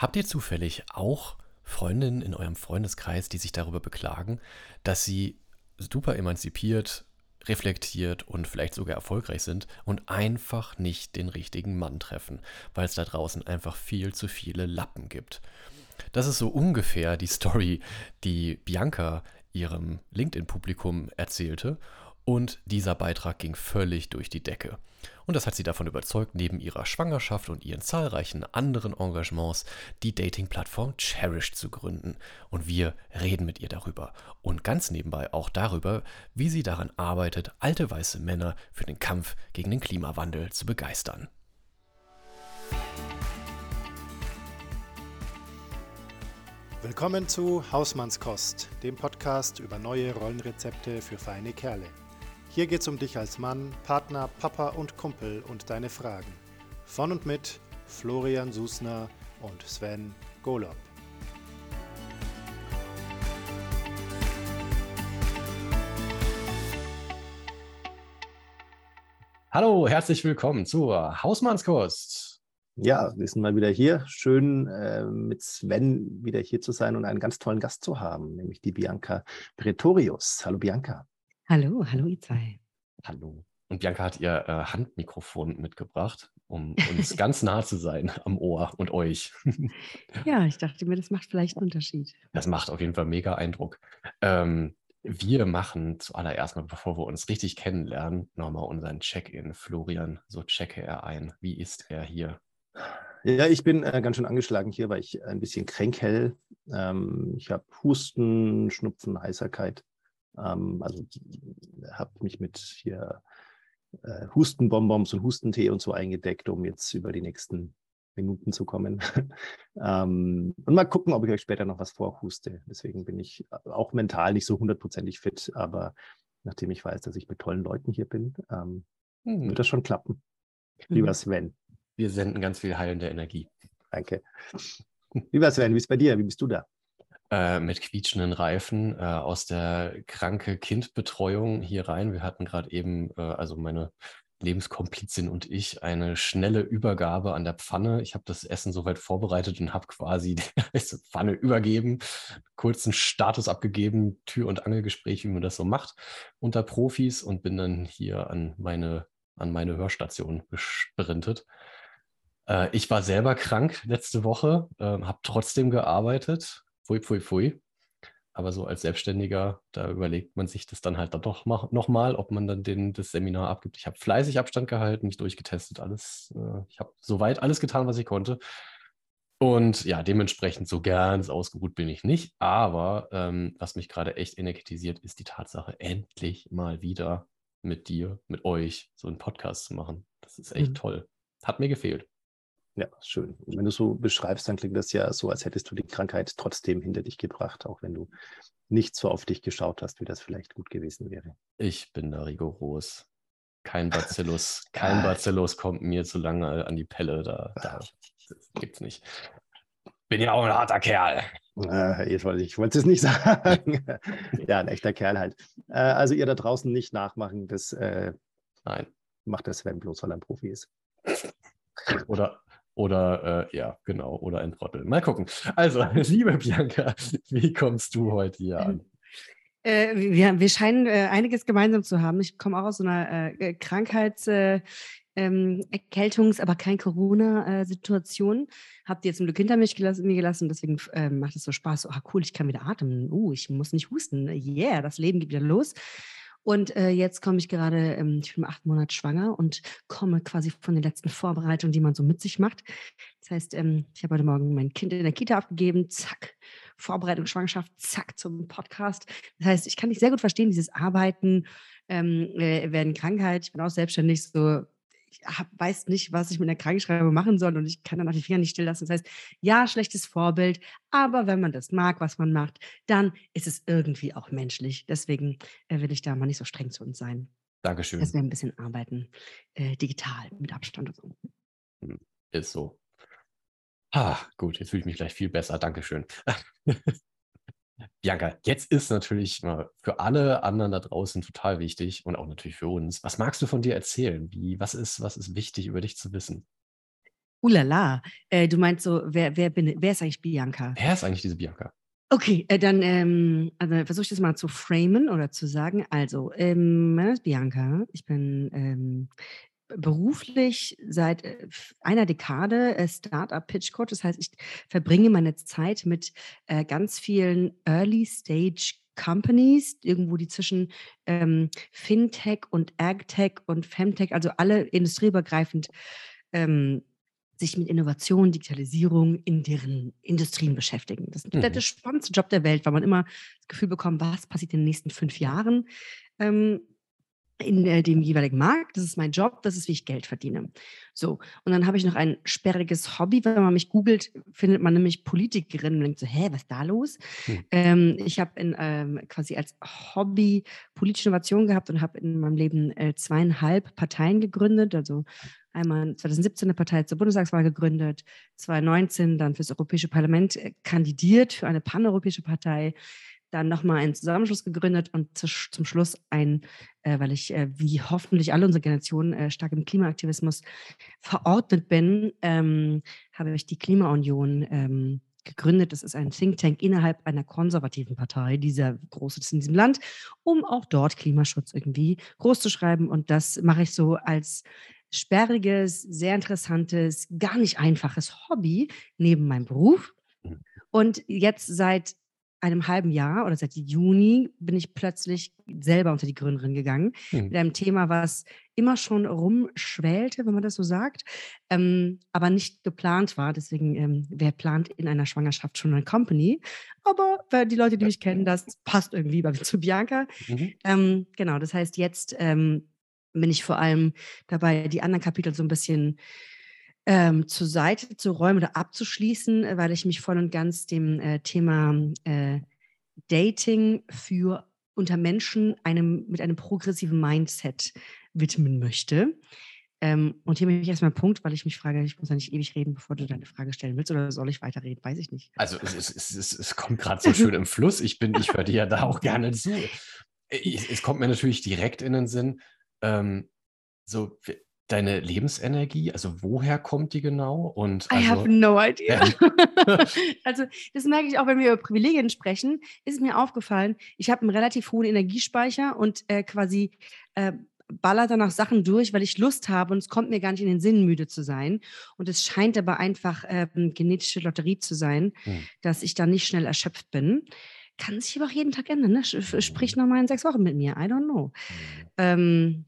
Habt ihr zufällig auch Freundinnen in eurem Freundeskreis, die sich darüber beklagen, dass sie super emanzipiert, reflektiert und vielleicht sogar erfolgreich sind und einfach nicht den richtigen Mann treffen, weil es da draußen einfach viel zu viele Lappen gibt. Das ist so ungefähr die Story, die Bianca ihrem LinkedIn-Publikum erzählte und dieser Beitrag ging völlig durch die Decke. Und das hat sie davon überzeugt, neben ihrer Schwangerschaft und ihren zahlreichen anderen Engagements die Dating-Plattform Cherish zu gründen. Und wir reden mit ihr darüber. Und ganz nebenbei auch darüber, wie sie daran arbeitet, alte weiße Männer für den Kampf gegen den Klimawandel zu begeistern. Willkommen zu Hausmannskost, dem Podcast über neue Rollenrezepte für feine Kerle. Hier geht's um dich als Mann, Partner, Papa und Kumpel und deine Fragen. Von und mit Florian Susner und Sven Golob. Hallo, herzlich willkommen zur Hausmannskost. Ja, wir sind mal wieder hier. Schön äh, mit Sven wieder hier zu sein und einen ganz tollen Gast zu haben, nämlich die Bianca Pretorius. Hallo Bianca. Hallo, hallo ihr zwei. Hallo. Und Bianca hat ihr äh, Handmikrofon mitgebracht, um uns ganz nah zu sein am Ohr und euch. ja, ich dachte mir, das macht vielleicht einen Unterschied. Das macht auf jeden Fall mega Eindruck. Ähm, wir machen zuallererst mal, bevor wir uns richtig kennenlernen, nochmal unseren Check-in. Florian, so checke er ein. Wie ist er hier? Ja, ich bin äh, ganz schön angeschlagen hier, weil ich ein bisschen kränkel. Ähm, ich habe Husten, Schnupfen, Heiserkeit. Ähm, also habe mich mit hier äh, Hustenbonbons und Hustentee und so eingedeckt, um jetzt über die nächsten Minuten zu kommen. ähm, und mal gucken, ob ich euch später noch was vorhuste. Deswegen bin ich auch mental nicht so hundertprozentig fit, aber nachdem ich weiß, dass ich mit tollen Leuten hier bin, ähm, hm. wird das schon klappen. Lieber hm. Sven. Wir senden ganz viel heilende Energie. Danke. Lieber Sven, wie ist es bei dir? Wie bist du da? Äh, mit quietschenden Reifen äh, aus der kranke Kindbetreuung hier rein. Wir hatten gerade eben, äh, also meine Lebenskomplizin und ich, eine schnelle Übergabe an der Pfanne. Ich habe das Essen soweit vorbereitet und habe quasi die Pfanne übergeben, kurzen Status abgegeben, Tür- und Angelgespräch, wie man das so macht, unter Profis und bin dann hier an meine, an meine Hörstation gesprintet. Äh, ich war selber krank letzte Woche, ähm, habe trotzdem gearbeitet, pfui, pfui, pfui. Aber so als Selbstständiger, da überlegt man sich das dann halt dann doch nochmal, ob man dann den, das Seminar abgibt. Ich habe fleißig Abstand gehalten, mich durchgetestet, alles. Äh, ich habe soweit alles getan, was ich konnte. Und ja, dementsprechend so ganz ausgeruht bin ich nicht. Aber ähm, was mich gerade echt energetisiert, ist die Tatsache, endlich mal wieder mit dir, mit euch so einen Podcast zu machen. Das ist echt mhm. toll. Hat mir gefehlt. Ja, schön. Und wenn du so beschreibst, dann klingt das ja so, als hättest du die Krankheit trotzdem hinter dich gebracht, auch wenn du nicht so auf dich geschaut hast, wie das vielleicht gut gewesen wäre. Ich bin da rigoros. Kein Bacillus, kein Bacillus kommt mir zu lange an die Pelle. Da, da gibt's nicht. Bin ja auch ein harter Kerl. Äh, jetzt wollte ich, ich wollte es nicht sagen. ja, ein echter Kerl halt. Äh, also ihr da draußen nicht nachmachen, das äh, Nein. macht das Sven bloß, weil er ein Profi ist. Oder oder äh, ja, genau, oder ein Trottel. Mal gucken. Also, liebe Bianca, wie kommst du heute hier an? Äh, wir, wir, scheinen äh, einiges gemeinsam zu haben. Ich komme auch aus so einer äh, Krankheits- äh, ähm, Erkältungs-, aber kein Corona-Situation. Habt ihr zum Glück hinter mich gelassen, mir gelassen, deswegen äh, macht es so Spaß. So, ah, cool, ich kann wieder atmen. Uh, ich muss nicht husten. Yeah, das Leben geht wieder los. Und äh, jetzt komme ich gerade, ähm, ich bin acht Monate schwanger und komme quasi von den letzten Vorbereitungen, die man so mit sich macht. Das heißt, ähm, ich habe heute Morgen mein Kind in der Kita abgegeben, zack, Vorbereitung, Schwangerschaft, zack, zum Podcast. Das heißt, ich kann dich sehr gut verstehen, dieses Arbeiten, ähm, äh, werden Krankheit. Ich bin auch selbstständig, so ich hab, weiß nicht, was ich mit einer Krankenschreibung machen soll und ich kann dann auch die Finger nicht still lassen. Das heißt, ja, schlechtes Vorbild, aber wenn man das mag, was man macht, dann ist es irgendwie auch menschlich. Deswegen äh, will ich da mal nicht so streng zu uns sein. Dankeschön. Dass wir ein bisschen arbeiten, äh, digital, mit Abstand und so. Hm, ist so. Ah, gut, jetzt fühle ich mich gleich viel besser. Dankeschön. Bianca, jetzt ist natürlich für alle anderen da draußen total wichtig und auch natürlich für uns. Was magst du von dir erzählen? Wie, was, ist, was ist wichtig über dich zu wissen? Ulala, äh, du meinst so, wer, wer, bin, wer ist eigentlich Bianca? Wer ist eigentlich diese Bianca? Okay, äh, dann ähm, also versuche ich das mal zu framen oder zu sagen. Also, ähm, mein Name ist Bianca. Ich bin ähm, beruflich seit äh, einer Dekade äh, Startup Pitch Coach. Das heißt, ich verbringe meine Zeit mit äh, ganz vielen Early Stage Companies, irgendwo die zwischen ähm, Fintech und AgTech und Femtech, also alle industrieübergreifend ähm, sich mit Innovation, Digitalisierung in deren Industrien beschäftigen. Das ist mhm. der, der spannendste Job der Welt, weil man immer das Gefühl bekommt, was passiert in den nächsten fünf Jahren. Ähm, in äh, dem jeweiligen Markt. Das ist mein Job, das ist, wie ich Geld verdiene. So, und dann habe ich noch ein sperriges Hobby. Wenn man mich googelt, findet man nämlich Politikerin und denkt so, hä, was ist da los? Hm. Ähm, ich habe ähm, quasi als Hobby politische Innovation gehabt und habe in meinem Leben äh, zweieinhalb Parteien gegründet. Also einmal 2017 eine Partei zur Bundestagswahl gegründet, 2019 dann fürs Europäische Parlament äh, kandidiert für eine paneuropäische Partei dann nochmal einen Zusammenschluss gegründet und zu, zum Schluss ein, äh, weil ich äh, wie hoffentlich alle unsere Generationen äh, stark im Klimaaktivismus verordnet bin, ähm, habe ich die Klimaunion ähm, gegründet. Das ist ein Think Tank innerhalb einer konservativen Partei, die sehr groß ist in diesem Land, um auch dort Klimaschutz irgendwie groß zu schreiben. Und das mache ich so als sperriges, sehr interessantes, gar nicht einfaches Hobby neben meinem Beruf. Mhm. Und jetzt seit einem halben Jahr oder seit Juni bin ich plötzlich selber unter die Gründerin gegangen. Hm. Mit einem Thema, was immer schon rumschwälte, wenn man das so sagt, ähm, aber nicht geplant war. Deswegen, ähm, wer plant in einer Schwangerschaft schon eine Company? Aber die Leute, die mich kennen, das passt irgendwie bei, zu Bianca. Mhm. Ähm, genau, das heißt, jetzt ähm, bin ich vor allem dabei, die anderen Kapitel so ein bisschen ähm, zur Seite zu räumen oder abzuschließen, äh, weil ich mich voll und ganz dem äh, Thema äh, Dating für unter Menschen einem, mit einem progressiven Mindset widmen möchte. Ähm, und hier bin ich erstmal Punkt, weil ich mich frage, ich muss ja nicht ewig reden, bevor du deine Frage stellen willst, oder soll ich weiterreden? Weiß ich nicht. Also es, es, es, es kommt gerade so schön im Fluss. Ich bin, ich höre dir ja da auch gerne zu. es kommt mir natürlich direkt in den Sinn, ähm, so deine Lebensenergie? Also woher kommt die genau? Und also, I have no idea. also das merke ich auch, wenn wir über Privilegien sprechen, ist mir aufgefallen, ich habe einen relativ hohen Energiespeicher und äh, quasi äh, baller danach Sachen durch, weil ich Lust habe und es kommt mir gar nicht in den Sinn, müde zu sein. Und es scheint aber einfach ähm, genetische Lotterie zu sein, hm. dass ich da nicht schnell erschöpft bin. Kann sich aber auch jeden Tag ändern. Ne? Sprich hm. nochmal in sechs Wochen mit mir. I don't know. Hm. Ähm,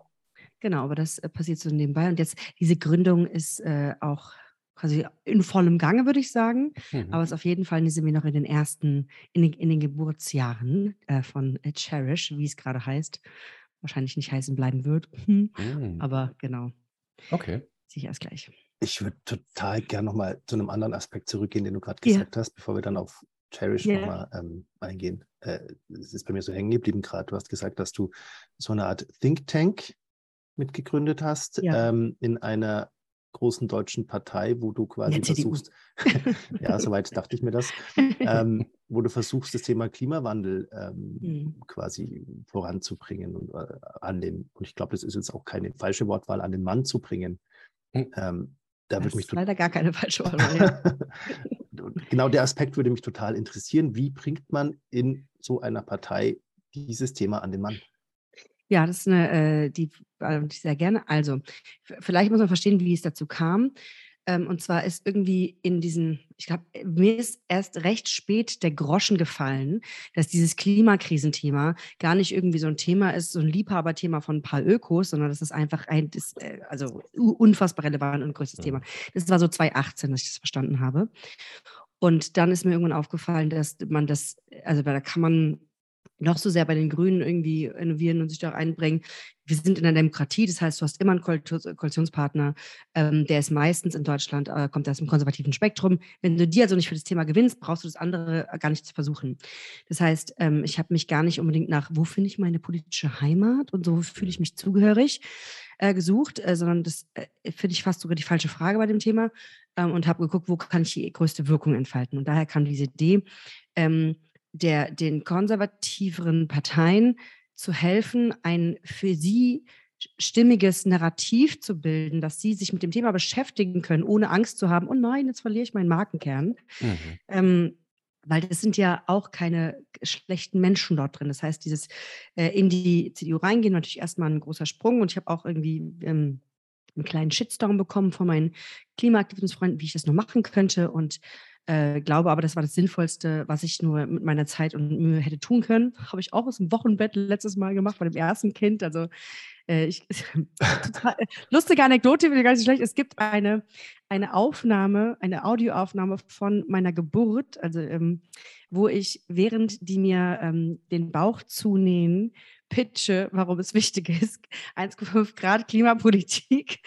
Genau, aber das äh, passiert so nebenbei. Und jetzt, diese Gründung ist äh, auch quasi in vollem Gange, würde ich sagen. Mhm. Aber es ist auf jeden Fall sind wir noch in den ersten, in den, in den Geburtsjahren äh, von Cherish, wie es gerade heißt. Wahrscheinlich nicht heißen bleiben wird. Mhm. Aber genau. Okay. Sicher erst gleich. Ich würde total gerne nochmal zu einem anderen Aspekt zurückgehen, den du gerade gesagt ja. hast, bevor wir dann auf Cherish yeah. nochmal ähm, eingehen. Äh, es ist bei mir so hängen geblieben gerade. Du hast gesagt, dass du so eine Art Think Tank mitgegründet hast, ja. ähm, in einer großen deutschen Partei, wo du quasi ja, versuchst, ja, soweit dachte ich mir das, ähm, wo du versuchst, das Thema Klimawandel ähm, mhm. quasi voranzubringen und äh, an den, und ich glaube, das ist jetzt auch keine falsche Wortwahl, an den Mann zu bringen. Mhm. Ähm, da das würde mich ist leider gar keine falsche Wortwahl. genau der Aspekt würde mich total interessieren. Wie bringt man in so einer Partei dieses Thema an den Mann? Ja, das ist eine, äh, die äh, sehr gerne. Also, vielleicht muss man verstehen, wie es dazu kam. Ähm, und zwar ist irgendwie in diesen, ich glaube, mir ist erst recht spät der Groschen gefallen, dass dieses Klimakrisenthema gar nicht irgendwie so ein Thema ist, so ein Liebhaberthema von ein paar Ökos, sondern das ist einfach ein, das, äh, also unfassbar relevant und größtes Thema. Das war so 2018, dass ich das verstanden habe. Und dann ist mir irgendwann aufgefallen, dass man das, also da kann man noch so sehr bei den Grünen irgendwie innovieren und sich da einbringen. Wir sind in einer Demokratie, das heißt, du hast immer einen Koalitionspartner, ähm, der ist meistens in Deutschland, äh, kommt aus dem konservativen Spektrum. Wenn du die also nicht für das Thema gewinnst, brauchst du das andere gar nicht zu versuchen. Das heißt, ähm, ich habe mich gar nicht unbedingt nach, wo finde ich meine politische Heimat und so fühle ich mich zugehörig äh, gesucht, äh, sondern das äh, finde ich fast sogar die falsche Frage bei dem Thema ähm, und habe geguckt, wo kann ich die größte Wirkung entfalten. Und daher kam diese Idee, ähm, der, den konservativeren Parteien zu helfen, ein für sie stimmiges Narrativ zu bilden, dass sie sich mit dem Thema beschäftigen können, ohne Angst zu haben, oh nein, jetzt verliere ich meinen Markenkern. Mhm. Ähm, weil das sind ja auch keine schlechten Menschen dort drin. Das heißt, dieses äh, in die CDU reingehen, natürlich erstmal ein großer Sprung. Und ich habe auch irgendwie ähm, einen kleinen Shitstorm bekommen von meinen Klimaaktivismusfreunden, wie ich das noch machen könnte. Und äh, glaube aber, das war das Sinnvollste, was ich nur mit meiner Zeit und Mühe hätte tun können. Habe ich auch aus dem Wochenbett letztes Mal gemacht, bei dem ersten Kind. Also äh, ich, total, lustige Anekdote, gar nicht schlecht. Es gibt eine, eine Aufnahme, eine Audioaufnahme von meiner Geburt, also ähm, wo ich, während die mir ähm, den Bauch zunähen, pitche, warum es wichtig ist, 1,5 Grad Klimapolitik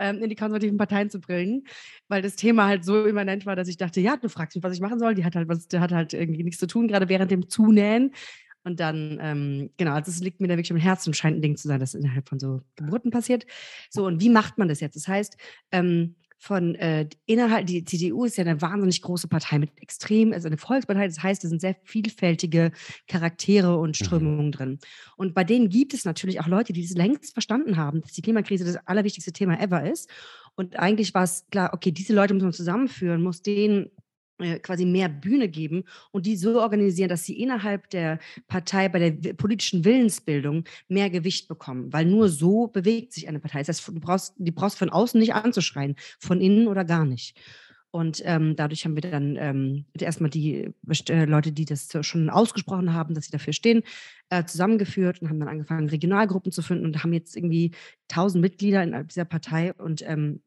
ähm, in die konservativen Parteien zu bringen, weil das Thema halt so immanent war, dass ich dachte, ja, du fragst mich, was ich machen soll. Die hat halt was, die hat halt irgendwie nichts zu tun, gerade während dem Zunähen. Und dann, ähm, genau, also es liegt mir da wirklich im Herzen und scheint ein Ding zu sein, das innerhalb von so Geburten passiert. So, und wie macht man das jetzt? Das heißt, ähm, von äh, innerhalb, die CDU ist ja eine wahnsinnig große Partei mit extrem, also eine Volkspartei, das heißt, es sind sehr vielfältige Charaktere und mhm. Strömungen mhm. drin. Und bei denen gibt es natürlich auch Leute, die es längst verstanden haben, dass die Klimakrise das allerwichtigste Thema ever ist. Und eigentlich war es klar, okay, diese Leute muss man zusammenführen, muss denen quasi mehr Bühne geben und die so organisieren, dass sie innerhalb der Partei bei der politischen Willensbildung mehr Gewicht bekommen, weil nur so bewegt sich eine Partei. Das heißt, du brauchst, die brauchst von außen nicht anzuschreien, von innen oder gar nicht. Und ähm, dadurch haben wir dann ähm, erstmal die äh, Leute, die das schon ausgesprochen haben, dass sie dafür stehen, äh, zusammengeführt und haben dann angefangen, Regionalgruppen zu finden und haben jetzt irgendwie tausend Mitglieder in dieser Partei und ähm,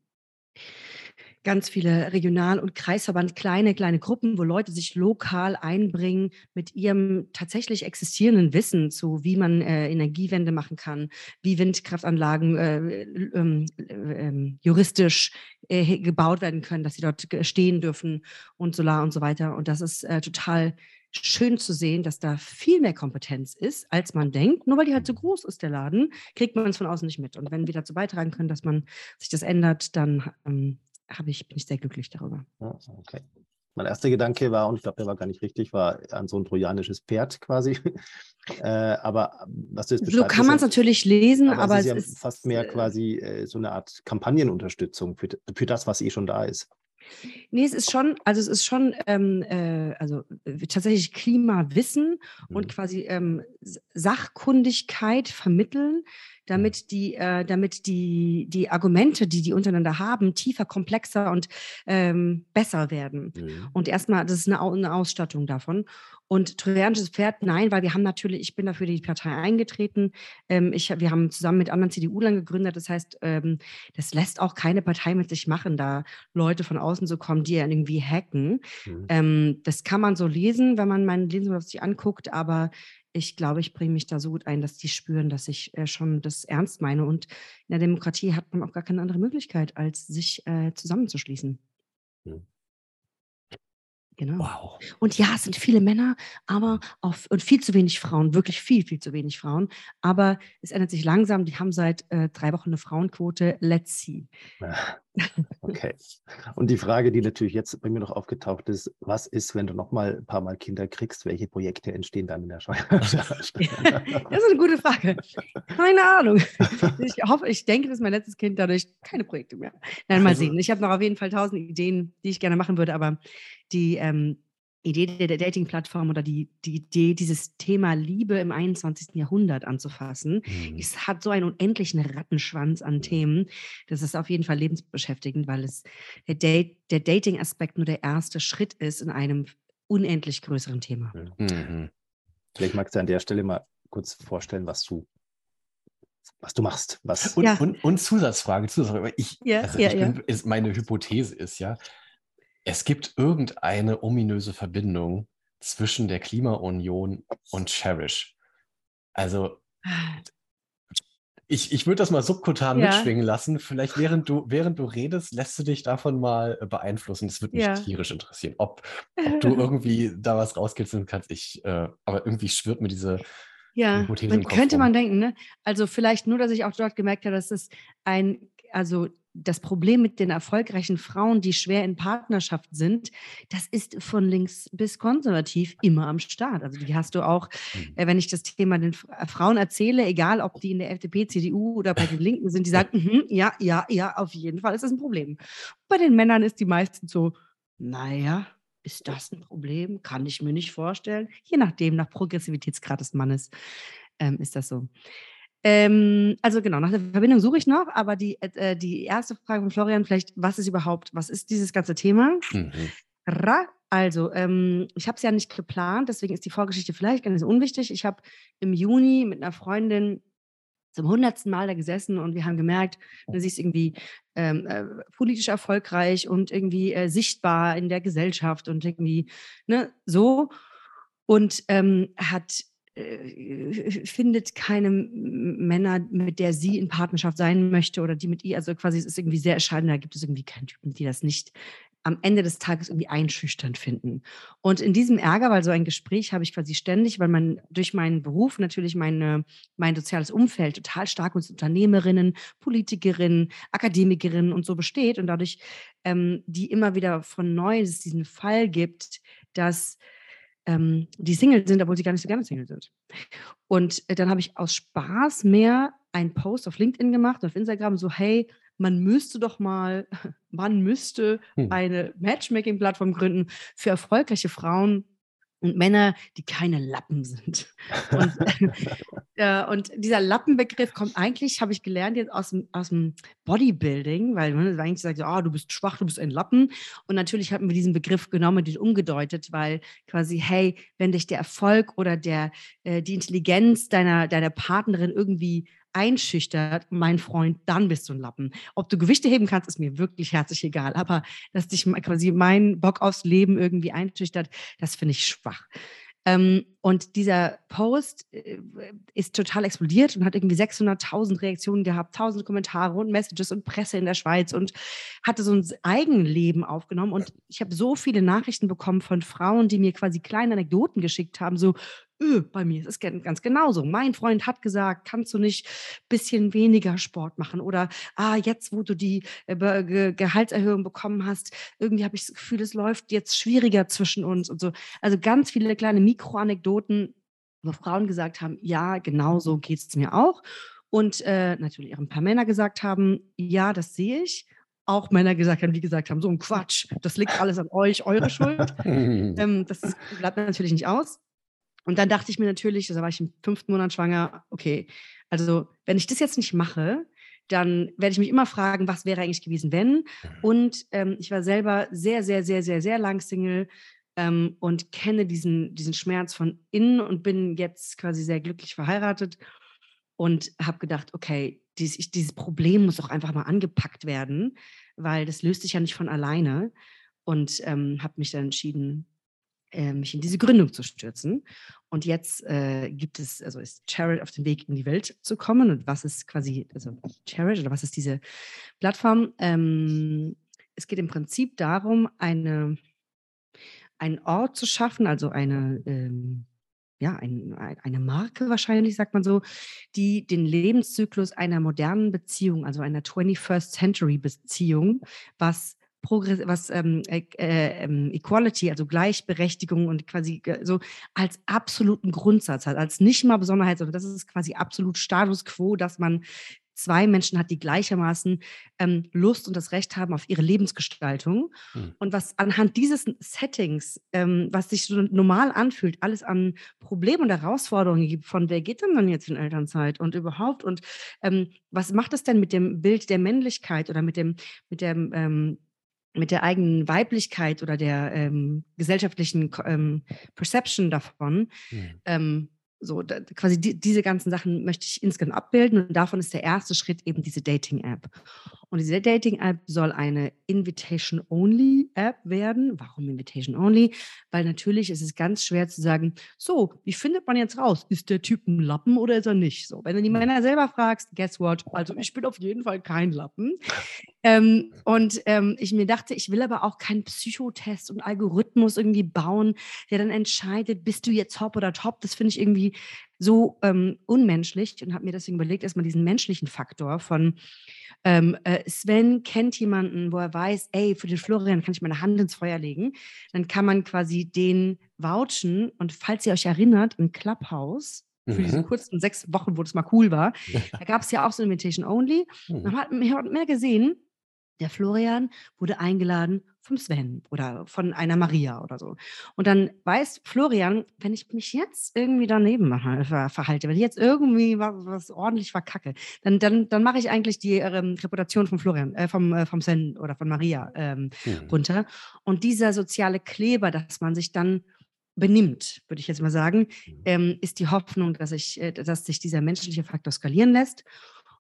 ganz viele Regional- und Kreisverband, kleine, kleine Gruppen, wo Leute sich lokal einbringen mit ihrem tatsächlich existierenden Wissen zu, wie man äh, Energiewende machen kann, wie Windkraftanlagen äh, ähm, äh, juristisch äh, gebaut werden können, dass sie dort stehen dürfen und Solar und so weiter. Und das ist äh, total schön zu sehen, dass da viel mehr Kompetenz ist, als man denkt. Nur weil die halt so groß ist, der Laden, kriegt man es von außen nicht mit. Und wenn wir dazu beitragen können, dass man sich das ändert, dann ähm, habe ich, bin ich sehr glücklich darüber. Okay. Mein erster Gedanke war, und ich glaube, der war gar nicht richtig, war an so ein trojanisches Pferd quasi. äh, aber was du jetzt So kann man es natürlich lesen, aber, aber es ist, ja ist fast mehr äh, quasi äh, so eine Art Kampagnenunterstützung für, für das, was eh schon da ist. Nee, es ist schon, also es ist schon, ähm, äh, also äh, tatsächlich Klimawissen mhm. und quasi ähm, Sachkundigkeit vermitteln, damit mhm. die, äh, damit die, die Argumente, die die untereinander haben, tiefer, komplexer und ähm, besser werden. Mhm. Und erstmal, das ist eine, eine Ausstattung davon. Und trojanisches Pferd, nein, weil wir haben natürlich, ich bin dafür die Partei eingetreten. Ähm, ich, wir haben zusammen mit anderen CDU-Lern gegründet. Das heißt, ähm, das lässt auch keine Partei mit sich machen, da Leute von außen zu kommen, die ja irgendwie hacken. Mhm. Ähm, das kann man so lesen, wenn man meinen Lebenslauf sich anguckt, aber ich glaube, ich bringe mich da so gut ein, dass die spüren, dass ich äh, schon das ernst meine. Und in der Demokratie hat man auch gar keine andere Möglichkeit, als sich äh, zusammenzuschließen. Mhm. Genau. Wow. Und ja, es sind viele Männer, aber auch und viel zu wenig Frauen, wirklich viel, viel zu wenig Frauen. Aber es ändert sich langsam. Die haben seit äh, drei Wochen eine Frauenquote. Let's see. Okay. Und die Frage, die natürlich jetzt bei mir noch aufgetaucht ist, was ist, wenn du noch mal ein paar Mal Kinder kriegst? Welche Projekte entstehen dann in der Steuer? das ist eine gute Frage. Keine Ahnung. Ich hoffe, ich denke, dass mein letztes Kind dadurch keine Projekte mehr. Nein, mal also sehen. Ich habe noch auf jeden Fall tausend Ideen, die ich gerne machen würde, aber die ähm, Idee der Dating-Plattform oder die, die Idee, dieses Thema Liebe im 21. Jahrhundert anzufassen, mhm. es hat so einen unendlichen Rattenschwanz an Themen. Das ist auf jeden Fall lebensbeschäftigend, weil es der, Date, der Dating-Aspekt nur der erste Schritt ist in einem unendlich größeren Thema. Mhm. Vielleicht magst du an der Stelle mal kurz vorstellen, was du was du machst. Was und, ja. und, und Zusatzfrage, Zusatzfrage. Ich, ja, also ja, ich bin, ist, meine Hypothese ist ja, es gibt irgendeine ominöse Verbindung zwischen der Klimaunion und Cherish. Also ich, ich würde das mal subkutan ja. mitschwingen lassen. Vielleicht während du, während du redest, lässt du dich davon mal äh, beeinflussen. Das würde mich ja. tierisch interessieren, ob, ob du irgendwie da was rauskitzeln kannst. Ich, äh, aber irgendwie schwirrt mir diese ja, man, könnte man denken, ne? Also vielleicht nur, dass ich auch dort gemerkt habe, dass es ein, also das Problem mit den erfolgreichen Frauen, die schwer in Partnerschaft sind, das ist von links bis konservativ immer am Start. Also die hast du auch, mhm. äh, wenn ich das Thema den äh, Frauen erzähle, egal ob die in der FDP, CDU oder bei den Linken sind, die sagen, mm ja, ja, ja, auf jeden Fall ist das ein Problem. Bei den Männern ist die meisten so, naja, ist das ein Problem? Kann ich mir nicht vorstellen. Je nachdem, nach Progressivitätsgrad des Mannes ähm, ist das so. Ähm, also genau, nach der Verbindung suche ich noch, aber die, äh, die erste Frage von Florian, vielleicht, was ist überhaupt, was ist dieses ganze Thema? Mhm. Also, ähm, ich habe es ja nicht geplant, deswegen ist die Vorgeschichte vielleicht ganz unwichtig. Ich habe im Juni mit einer Freundin zum hundertsten Mal da gesessen und wir haben gemerkt, sie ist irgendwie ähm, äh, politisch erfolgreich und irgendwie äh, sichtbar in der Gesellschaft und irgendwie ne, so und ähm, hat äh, findet keine Männer, mit der sie in Partnerschaft sein möchte oder die mit ihr, also quasi es ist irgendwie sehr entscheidend, da gibt es irgendwie keinen Typen, die das nicht am Ende des Tages irgendwie einschüchternd finden. Und in diesem Ärger, weil so ein Gespräch habe ich quasi ständig, weil man durch meinen Beruf natürlich meine, mein soziales Umfeld total stark aus Unternehmerinnen, Politikerinnen, Akademikerinnen und so besteht und dadurch ähm, die immer wieder von neu es diesen Fall gibt, dass ähm, die Single sind, obwohl sie gar nicht so gerne Single sind. Und äh, dann habe ich aus Spaß mehr einen Post auf LinkedIn gemacht, auf Instagram, so, hey, man müsste doch mal, man müsste hm. eine Matchmaking-Plattform gründen für erfolgreiche Frauen, und Männer, die keine Lappen sind. Und, äh, und dieser Lappenbegriff kommt eigentlich, habe ich gelernt, jetzt aus dem, aus dem Bodybuilding, weil man eigentlich sagt, oh, du bist schwach, du bist ein Lappen. Und natürlich hatten wir diesen Begriff genommen, den umgedeutet, weil quasi, hey, wenn dich der Erfolg oder der, äh, die Intelligenz deiner, deiner Partnerin irgendwie einschüchtert, mein Freund, dann bist du ein Lappen. Ob du Gewichte heben kannst, ist mir wirklich herzlich egal. Aber dass dich quasi mein Bock aufs Leben irgendwie einschüchtert, das finde ich schwach. Ähm, und dieser Post äh, ist total explodiert und hat irgendwie 600.000 Reaktionen gehabt, 1000 Kommentare und Messages und Presse in der Schweiz und hatte so ein Eigenleben aufgenommen. Und ich habe so viele Nachrichten bekommen von Frauen, die mir quasi kleine Anekdoten geschickt haben, so, öh, bei mir ist es ganz genauso. Mein Freund hat gesagt, kannst du nicht ein bisschen weniger Sport machen? Oder, ah, jetzt, wo du die äh, Gehaltserhöhung bekommen hast, irgendwie habe ich das Gefühl, es läuft jetzt schwieriger zwischen uns und so. Also ganz viele kleine Mikroanekdoten, wo Frauen gesagt haben, ja, genau so geht es mir auch. Und äh, natürlich auch ein paar Männer gesagt haben, ja, das sehe ich auch Männer gesagt haben, die gesagt haben, so ein Quatsch, das liegt alles an euch, eure Schuld. ähm, das bleibt natürlich nicht aus. Und dann dachte ich mir natürlich, da war ich im fünften Monat schwanger, okay, also wenn ich das jetzt nicht mache, dann werde ich mich immer fragen, was wäre eigentlich gewesen, wenn. Mhm. Und ähm, ich war selber sehr, sehr, sehr, sehr, sehr lang Single ähm, und kenne diesen, diesen Schmerz von innen und bin jetzt quasi sehr glücklich verheiratet und habe gedacht, okay, dieses, dieses Problem muss auch einfach mal angepackt werden, weil das löst sich ja nicht von alleine. Und ähm, habe mich dann entschieden, mich in diese Gründung zu stürzen. Und jetzt äh, gibt es, also ist Charity auf dem Weg in die Welt zu kommen. Und was ist quasi, also Charity oder was ist diese Plattform? Ähm, es geht im Prinzip darum, eine, einen Ort zu schaffen, also eine, ähm, ja, ein, eine Marke wahrscheinlich, sagt man so, die den Lebenszyklus einer modernen Beziehung, also einer 21st Century Beziehung, was Progress, was ähm, äh, äh, Equality, also Gleichberechtigung und quasi so als absoluten Grundsatz hat, als nicht mal Besonderheit, sondern das ist quasi absolut Status quo, dass man zwei Menschen hat, die gleichermaßen ähm, Lust und das Recht haben auf ihre Lebensgestaltung. Mhm. Und was anhand dieses Settings, ähm, was sich so normal anfühlt, alles an Problemen und Herausforderungen gibt, von wer geht denn dann jetzt in Elternzeit und überhaupt und ähm, was macht es denn mit dem Bild der Männlichkeit oder mit dem, mit dem ähm, mit der eigenen Weiblichkeit oder der ähm, gesellschaftlichen ähm, Perception davon. Mhm. Ähm, so da, quasi die, diese ganzen Sachen möchte ich insgesamt abbilden und davon ist der erste Schritt eben diese Dating-App. Und diese Dating-App soll eine Invitation-Only-App werden. Warum Invitation-Only? Weil natürlich ist es ganz schwer zu sagen, so, wie findet man jetzt raus? Ist der Typ ein Lappen oder ist er nicht? So, wenn du die hm. Männer selber fragst, guess what? Also ich bin auf jeden Fall kein Lappen. Ähm, und ähm, ich mir dachte, ich will aber auch keinen Psychotest und Algorithmus irgendwie bauen, der dann entscheidet, bist du jetzt top oder top. Das finde ich irgendwie so ähm, unmenschlich und habe mir deswegen überlegt, erstmal diesen menschlichen Faktor von ähm, äh, Sven kennt jemanden, wo er weiß, ey, für den Florian kann ich meine Hand ins Feuer legen. Dann kann man quasi den vouchen und falls ihr euch erinnert, im Clubhouse, für mhm. diese kurzen sechs Wochen, wo das mal cool war, da gab es ja auch so Invitation Only. Mhm. Man hat mehr gesehen, der Florian wurde eingeladen vom Sven oder von einer Maria oder so. Und dann weiß Florian, wenn ich mich jetzt irgendwie daneben mache, verhalte, wenn ich jetzt irgendwie was, was ordentlich verkacke, dann, dann, dann mache ich eigentlich die ähm, Reputation von Florian, äh, vom, äh, vom Sven oder von Maria ähm, mhm. runter. Und dieser soziale Kleber, dass man sich dann benimmt, würde ich jetzt mal sagen, mhm. ähm, ist die Hoffnung, dass, ich, äh, dass sich dieser menschliche Faktor skalieren lässt.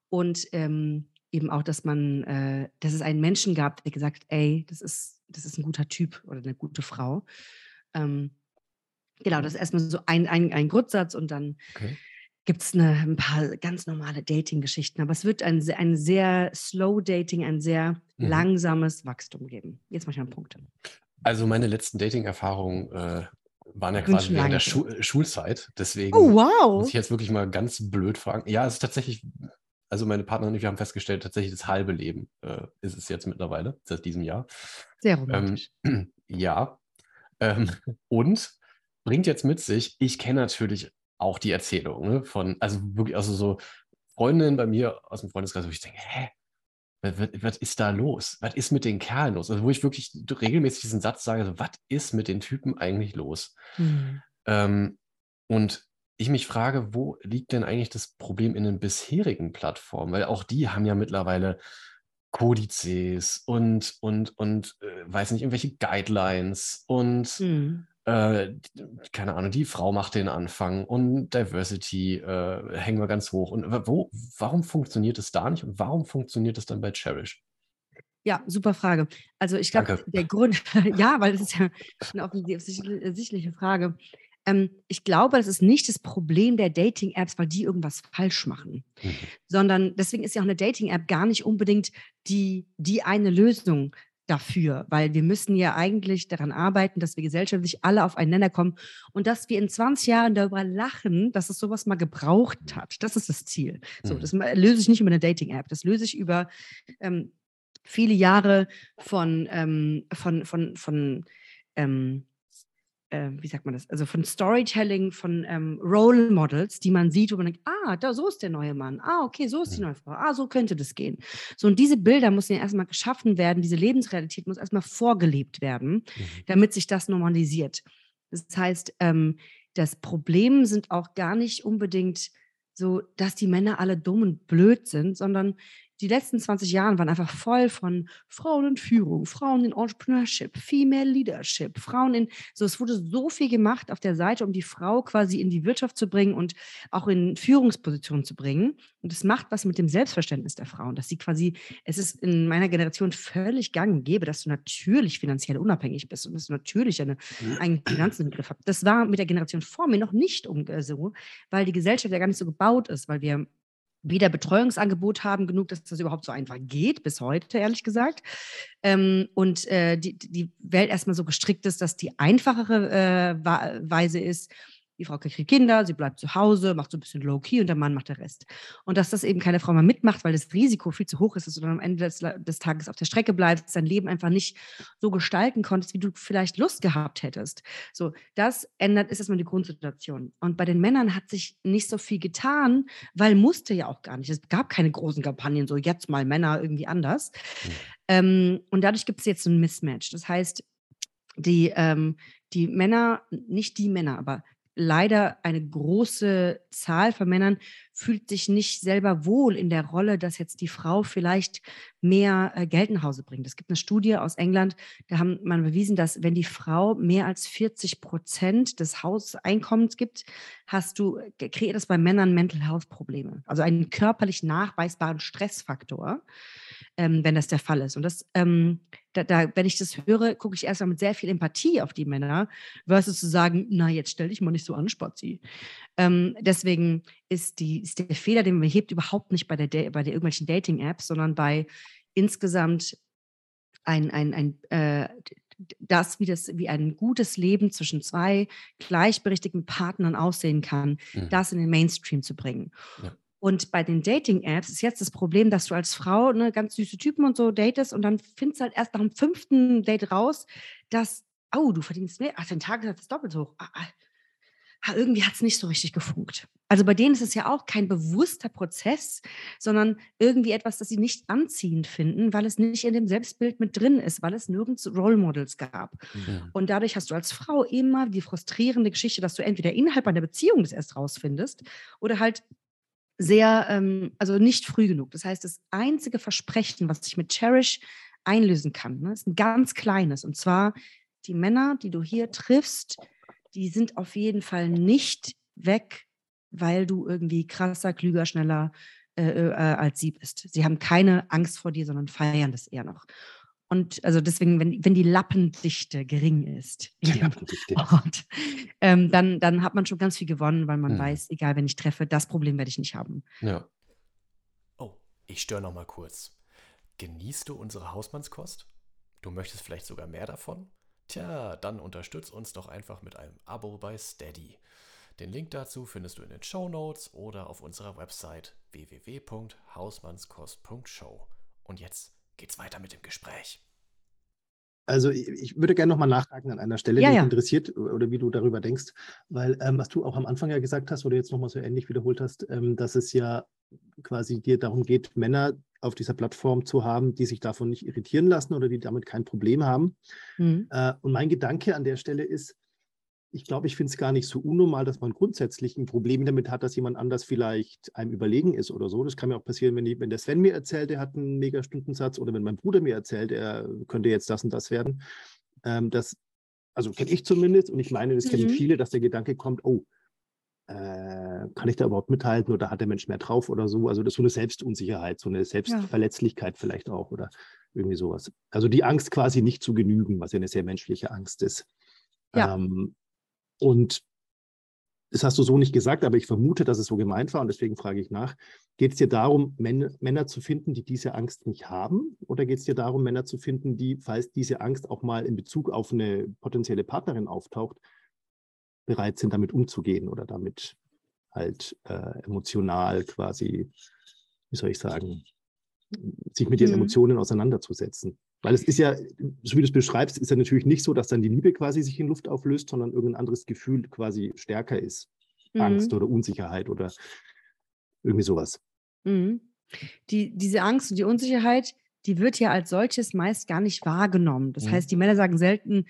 Und ähm, eben auch, dass man, äh, dass es einen Menschen gab, der gesagt, ey, das ist, das ist ein guter Typ oder eine gute Frau. Ähm, genau, das ist erstmal so ein, ein, ein Grundsatz und dann okay. gibt es ein paar ganz normale Dating-Geschichten. Aber es wird ein, ein sehr slow Dating, ein sehr mhm. langsames Wachstum geben. Jetzt mache ich mal einen Punkt. Also meine letzten Dating-Erfahrungen äh, waren ja quasi während der Schu Schulzeit. Deswegen oh, wow. muss ich jetzt wirklich mal ganz blöd fragen. Ja, es ist tatsächlich also meine Partner und ich, wir haben festgestellt, tatsächlich das halbe Leben äh, ist es jetzt mittlerweile, seit diesem Jahr. Sehr romantisch. Ähm, ja. Ähm, und bringt jetzt mit sich, ich kenne natürlich auch die Erzählung ne, von, also wirklich, also so Freundinnen bei mir aus dem Freundeskreis, wo ich denke, hä? Was, was, ist da los? Was ist mit den Kerlen los? Also, wo ich wirklich regelmäßig diesen Satz sage, so, was ist mit den Typen eigentlich los? Mhm. Ähm, und ich mich frage, wo liegt denn eigentlich das Problem in den bisherigen Plattformen? Weil auch die haben ja mittlerweile Kodizes und, und, und äh, weiß nicht, irgendwelche Guidelines und mhm. äh, keine Ahnung, die Frau macht den Anfang und Diversity äh, hängen wir ganz hoch. Und wo, warum funktioniert es da nicht und warum funktioniert es dann bei Cherish? Ja, super Frage. Also ich glaube, der Grund, ja, weil das ist ja eine offensichtliche Frage. Ähm, ich glaube, das ist nicht das Problem der Dating-Apps, weil die irgendwas falsch machen, mhm. sondern deswegen ist ja auch eine Dating-App gar nicht unbedingt die, die eine Lösung dafür, weil wir müssen ja eigentlich daran arbeiten, dass wir gesellschaftlich alle aufeinander kommen und dass wir in 20 Jahren darüber lachen, dass es sowas mal gebraucht hat. Das ist das Ziel. So, mhm. das löse ich nicht über eine Dating-App, das löse ich über ähm, viele Jahre von, ähm, von, von, von ähm, äh, wie sagt man das, also von Storytelling, von ähm, Role Models, die man sieht, wo man denkt, ah, da, so ist der neue Mann, ah, okay, so ist die neue Frau, ah, so könnte das gehen. So, und diese Bilder müssen ja erstmal geschaffen werden, diese Lebensrealität muss erstmal vorgelebt werden, mhm. damit sich das normalisiert. Das heißt, ähm, das Problem sind auch gar nicht unbedingt so, dass die Männer alle dumm und blöd sind, sondern die letzten 20 Jahre waren einfach voll von Frauen in Führung, Frauen in Entrepreneurship, Female Leadership, Frauen in, so es wurde so viel gemacht auf der Seite, um die Frau quasi in die Wirtschaft zu bringen und auch in Führungspositionen zu bringen. Und es macht was mit dem Selbstverständnis der Frauen, dass sie quasi, es ist in meiner Generation völlig gang und gäbe, dass du natürlich finanziell unabhängig bist und dass du natürlich eine mhm. eigene Finanzen im Griff hast. Das war mit der Generation vor mir noch nicht so, weil die Gesellschaft ja gar nicht so gebaut ist, weil wir weder Betreuungsangebot haben genug, dass das überhaupt so einfach geht, bis heute, ehrlich gesagt. Ähm, und äh, die, die Welt erstmal so gestrickt ist, dass die einfachere äh, Weise ist, die Frau kriegt Kinder, sie bleibt zu Hause, macht so ein bisschen low-key und der Mann macht den Rest. Und dass das eben keine Frau mehr mitmacht, weil das Risiko viel zu hoch ist, dass du dann am Ende des, des Tages auf der Strecke bleibst, dein Leben einfach nicht so gestalten konntest, wie du vielleicht Lust gehabt hättest. So, das ändert, ist erstmal die Grundsituation. Und bei den Männern hat sich nicht so viel getan, weil musste ja auch gar nicht. Es gab keine großen Kampagnen, so jetzt mal Männer irgendwie anders. Mhm. Ähm, und dadurch gibt es jetzt so ein Mismatch. Das heißt, die, ähm, die Männer, nicht die Männer, aber leider eine große Zahl von Männern fühlt sich nicht selber wohl in der Rolle, dass jetzt die Frau vielleicht mehr äh, Geld nach Hause bringt. Es gibt eine Studie aus England, da haben man bewiesen, dass wenn die Frau mehr als 40 Prozent des Hauseinkommens gibt, hast du, äh, kreiert das bei Männern Mental Health Probleme. Also einen körperlich nachweisbaren Stressfaktor ähm, wenn das der Fall ist. Und das, ähm, da, da, wenn ich das höre, gucke ich erstmal mit sehr viel Empathie auf die Männer, versus zu sagen, na, jetzt stell dich mal nicht so an, Spazi. Ähm, deswegen ist, die, ist der Fehler, den man hebt, überhaupt nicht bei, der, bei der irgendwelchen Dating-Apps, sondern bei insgesamt ein, ein, ein äh, das, wie das, wie ein gutes Leben zwischen zwei gleichberechtigten Partnern aussehen kann, mhm. das in den Mainstream zu bringen. Ja. Und bei den Dating-Apps ist jetzt das Problem, dass du als Frau ne, ganz süße Typen und so datest und dann findest du halt erst nach dem fünften Date raus, dass, oh, du verdienst mehr, ach, dein Tag ist doppelt hoch. Ah, ah, irgendwie hat es nicht so richtig gefunkt. Also bei denen ist es ja auch kein bewusster Prozess, sondern irgendwie etwas, das sie nicht anziehend finden, weil es nicht in dem Selbstbild mit drin ist, weil es nirgends Role Models gab. Mhm. Und dadurch hast du als Frau immer die frustrierende Geschichte, dass du entweder innerhalb einer Beziehung das erst rausfindest oder halt sehr, ähm, also nicht früh genug. Das heißt, das einzige Versprechen, was ich mit Cherish einlösen kann, ne, ist ein ganz kleines. Und zwar, die Männer, die du hier triffst, die sind auf jeden Fall nicht weg, weil du irgendwie krasser, klüger, schneller äh, äh, als sie bist. Sie haben keine Angst vor dir, sondern feiern das eher noch. Und also deswegen, wenn, wenn die Lappendichte gering ist, die Lappendichte. Und, ähm, dann, dann hat man schon ganz viel gewonnen, weil man mhm. weiß, egal, wenn ich treffe, das Problem werde ich nicht haben. Ja. Oh, ich störe noch mal kurz. Genießt du unsere Hausmannskost? Du möchtest vielleicht sogar mehr davon? Tja, dann unterstütz uns doch einfach mit einem Abo bei Steady. Den Link dazu findest du in den Show Notes oder auf unserer Website www.hausmannskost.show. Und jetzt geht's weiter mit dem Gespräch. Also ich würde gerne nochmal nachhaken an einer Stelle, ja, die mich interessiert oder wie du darüber denkst, weil ähm, was du auch am Anfang ja gesagt hast oder jetzt nochmal so ähnlich wiederholt hast, ähm, dass es ja quasi dir darum geht, Männer auf dieser Plattform zu haben, die sich davon nicht irritieren lassen oder die damit kein Problem haben. Mhm. Äh, und mein Gedanke an der Stelle ist, ich glaube, ich finde es gar nicht so unnormal, dass man grundsätzlich ein Problem damit hat, dass jemand anders vielleicht einem überlegen ist oder so. Das kann mir auch passieren, wenn, die, wenn der Sven mir erzählt, er hat einen Mega-Stundensatz oder wenn mein Bruder mir erzählt, er könnte jetzt das und das werden. Ähm, das, also kenne ich zumindest und ich meine, das kennen mhm. viele, dass der Gedanke kommt, oh, äh, kann ich da überhaupt mithalten oder hat der Mensch mehr drauf oder so? Also das ist so eine Selbstunsicherheit, so eine Selbstverletzlichkeit ja. vielleicht auch oder irgendwie sowas. Also die Angst quasi nicht zu genügen, was ja eine sehr menschliche Angst ist. Ja. Ähm, und das hast du so nicht gesagt, aber ich vermute, dass es so gemeint war und deswegen frage ich nach. Geht es dir darum, Männer, Männer, zu finden, die diese Angst nicht haben? Oder geht es dir darum, Männer zu finden, die, falls diese Angst auch mal in Bezug auf eine potenzielle Partnerin auftaucht, bereit sind, damit umzugehen oder damit halt äh, emotional quasi, wie soll ich sagen, sich mit ihren mhm. Emotionen auseinanderzusetzen? Weil es ist ja, so wie du es beschreibst, ist ja natürlich nicht so, dass dann die Liebe quasi sich in Luft auflöst, sondern irgendein anderes Gefühl quasi stärker ist. Mhm. Angst oder Unsicherheit oder irgendwie sowas. Mhm. Die, diese Angst und die Unsicherheit, die wird ja als solches meist gar nicht wahrgenommen. Das mhm. heißt, die Männer sagen selten,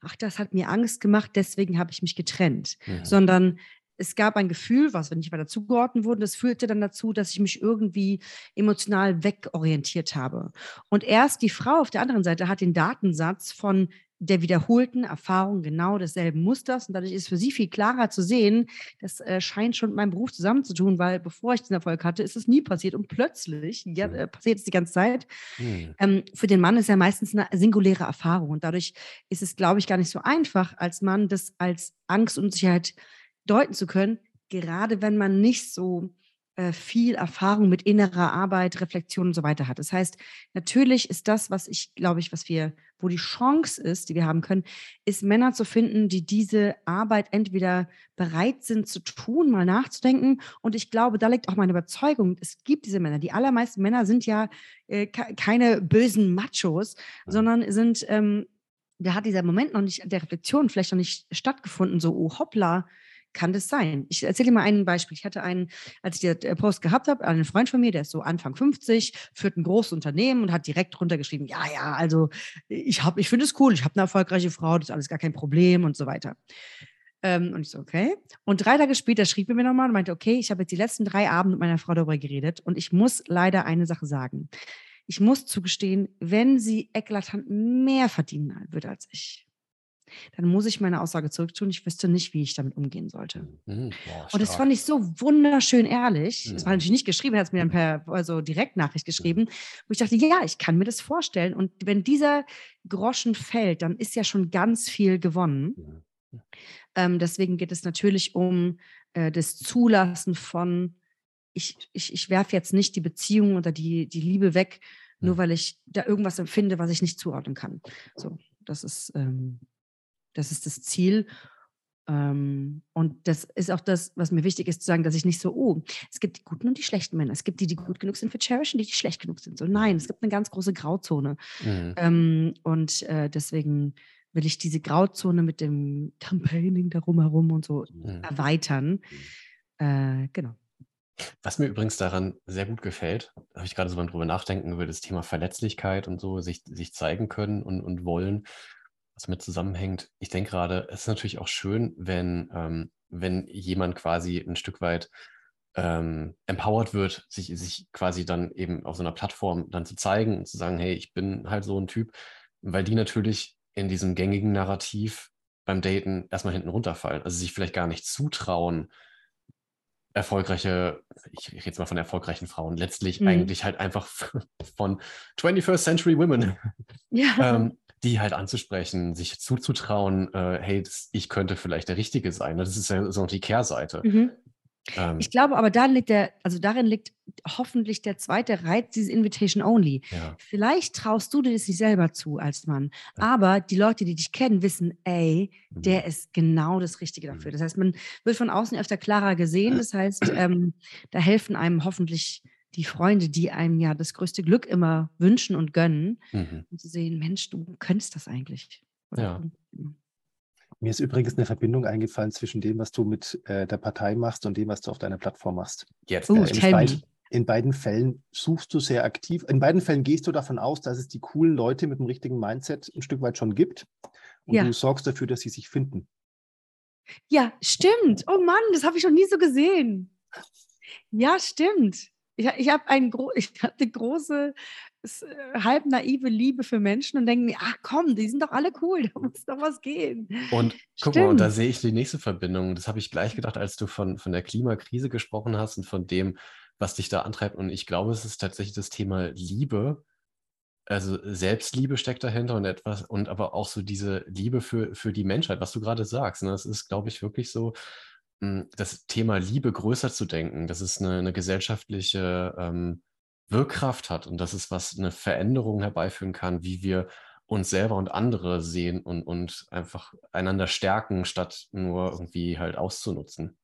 ach, das hat mir Angst gemacht, deswegen habe ich mich getrennt, sondern es gab ein Gefühl, was wenn nicht weiter zugeordnet wurde, das führte dann dazu, dass ich mich irgendwie emotional wegorientiert habe. Und erst die Frau auf der anderen Seite hat den Datensatz von der wiederholten Erfahrung genau desselben Musters. Und dadurch ist für sie viel klarer zu sehen, das äh, scheint schon mit meinem Beruf zusammenzutun, weil bevor ich den Erfolg hatte, ist es nie passiert. Und plötzlich, ja, äh, passiert es die ganze Zeit. Mhm. Ähm, für den Mann ist ja meistens eine singuläre Erfahrung. Und dadurch ist es, glaube ich, gar nicht so einfach, als Mann das als Angst und Sicherheit deuten zu können, gerade wenn man nicht so äh, viel Erfahrung mit innerer Arbeit, Reflexion und so weiter hat. Das heißt, natürlich ist das, was ich glaube ich, was wir, wo die Chance ist, die wir haben können, ist Männer zu finden, die diese Arbeit entweder bereit sind zu tun, mal nachzudenken. Und ich glaube, da liegt auch meine Überzeugung, es gibt diese Männer. Die allermeisten Männer sind ja äh, keine bösen Machos, sondern sind, ähm, da hat dieser Moment noch nicht, der Reflexion vielleicht noch nicht stattgefunden, so, oh hoppla, kann das sein? Ich erzähle dir mal ein Beispiel. Ich hatte einen, als ich den Post gehabt habe, einen Freund von mir, der ist so Anfang 50, führt ein großes Unternehmen und hat direkt runtergeschrieben, ja, ja, also ich ich finde es cool, ich habe eine erfolgreiche Frau, das ist alles gar kein Problem und so weiter. Ähm, und ich so, okay. Und drei Tage später schrieb er mir nochmal und meinte, okay, ich habe jetzt die letzten drei Abende mit meiner Frau darüber geredet und ich muss leider eine Sache sagen. Ich muss zugestehen, wenn sie eklatant mehr verdienen würde als ich, dann muss ich meine Aussage zurücktun. Ich wüsste nicht, wie ich damit umgehen sollte. Mhm. Boah, und das fand ich so wunderschön ehrlich. Mhm. Das war natürlich nicht geschrieben, er hat es mir dann per also Direktnachricht geschrieben, wo ich dachte, ja, ich kann mir das vorstellen. Und wenn dieser Groschen fällt, dann ist ja schon ganz viel gewonnen. Ähm, deswegen geht es natürlich um äh, das Zulassen von, ich, ich, ich werfe jetzt nicht die Beziehung oder die, die Liebe weg, nur weil ich da irgendwas empfinde, was ich nicht zuordnen kann. So. Das ist, ähm, das ist das Ziel. Ähm, und das ist auch das, was mir wichtig ist, zu sagen, dass ich nicht so, oh, es gibt die guten und die schlechten Männer. Es gibt die, die gut genug sind für Cherish und die, die schlecht genug sind. So, nein, es gibt eine ganz große Grauzone. Mhm. Ähm, und äh, deswegen will ich diese Grauzone mit dem Campaigning darum herum und so mhm. erweitern. Äh, genau. Was mir übrigens daran sehr gut gefällt, habe ich gerade so beim drüber nachdenken über das Thema Verletzlichkeit und so, sich, sich zeigen können und, und wollen, was mit zusammenhängt. Ich denke gerade, es ist natürlich auch schön, wenn, ähm, wenn jemand quasi ein Stück weit ähm, empowered wird, sich, sich quasi dann eben auf so einer Plattform dann zu zeigen und zu sagen, hey, ich bin halt so ein Typ, weil die natürlich in diesem gängigen Narrativ beim Daten erstmal hinten runterfallen. Also sich vielleicht gar nicht zutrauen, erfolgreiche, ich rede jetzt mal von erfolgreichen Frauen, letztlich mhm. eigentlich halt einfach von 21st Century Women, ja. ähm, die halt anzusprechen, sich zuzutrauen, äh, hey, das, ich könnte vielleicht der Richtige sein. Das ist ja so die Kehrseite. Mhm. Ähm, ich glaube aber, da liegt der, also darin liegt hoffentlich der zweite Reiz dieses Invitation Only. Ja. Vielleicht traust du dir das nicht selber zu als Mann, ja. aber die Leute, die dich kennen, wissen, ey, mhm. der ist genau das Richtige dafür. Mhm. Das heißt, man wird von außen öfter klarer gesehen. Das heißt, ähm, da helfen einem hoffentlich die Freunde, die einem ja das größte Glück immer wünschen und gönnen, mhm. um zu sehen, Mensch, du könntest das eigentlich. Ja. Mir ist übrigens eine Verbindung eingefallen zwischen dem, was du mit äh, der Partei machst und dem, was du auf deiner Plattform machst. Jetzt. Uh, äh, in, beiden, in, beiden, Fällen suchst du sehr aktiv. In beiden Fällen gehst du davon aus, dass es die coolen Leute mit dem richtigen Mindset ein Stück weit schon gibt. Und ja. du sorgst dafür, dass sie sich finden. Ja, stimmt. Oh Mann, das habe ich noch nie so gesehen. Ja, stimmt. Ich, ich habe ein gro hab eine große, äh, halb naive Liebe für Menschen und denke mir, ach komm, die sind doch alle cool, da muss doch was gehen. Und guck Stimmt. mal, und da sehe ich die nächste Verbindung. Das habe ich gleich gedacht, als du von, von der Klimakrise gesprochen hast und von dem, was dich da antreibt. Und ich glaube, es ist tatsächlich das Thema Liebe. Also Selbstliebe steckt dahinter und etwas, und aber auch so diese Liebe für, für die Menschheit, was du gerade sagst. Ne? Das ist, glaube ich, wirklich so, das Thema Liebe größer zu denken, dass es eine, eine gesellschaftliche ähm, Wirkkraft hat und dass es was eine Veränderung herbeiführen kann, wie wir uns selber und andere sehen und, und einfach einander stärken, statt nur irgendwie halt auszunutzen.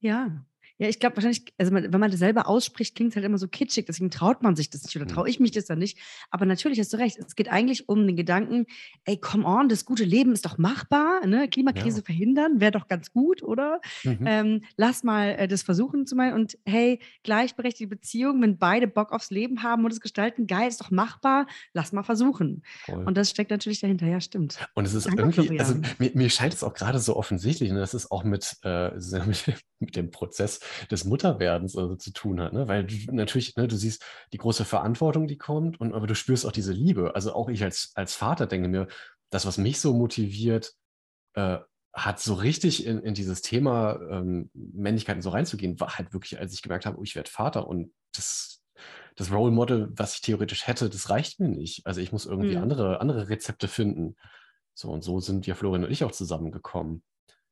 Ja, ja, ich glaube wahrscheinlich, also wenn man das selber ausspricht, klingt es halt immer so kitschig, deswegen traut man sich das nicht oder mhm. traue ich mich das dann nicht. Aber natürlich hast du recht, es geht eigentlich um den Gedanken, ey, come on, das gute Leben ist doch machbar, ne? Klimakrise ja. verhindern, wäre doch ganz gut, oder? Mhm. Ähm, lass mal äh, das versuchen zu meinen und hey, gleichberechtigte Beziehung, wenn beide Bock aufs Leben haben und es gestalten, geil, ist doch machbar, lass mal versuchen. Voll. Und das steckt natürlich dahinter, ja, stimmt. Und es ist Danke, irgendwie, also mir, mir, scheint es auch gerade so offensichtlich, ne? das ist auch mit, äh, mit, dem Prozess des Mutterwerdens also zu tun hat, ne? weil du natürlich, ne, du siehst die große Verantwortung, die kommt, und, aber du spürst auch diese Liebe. Also auch ich als, als Vater denke mir, das, was mich so motiviert, äh, hat so richtig in, in dieses Thema ähm, Männlichkeiten so reinzugehen, war halt wirklich, als ich gemerkt habe, oh, ich werde Vater und das, das Role Model, was ich theoretisch hätte, das reicht mir nicht. Also ich muss irgendwie mhm. andere, andere Rezepte finden. So und so sind ja Florian und ich auch zusammengekommen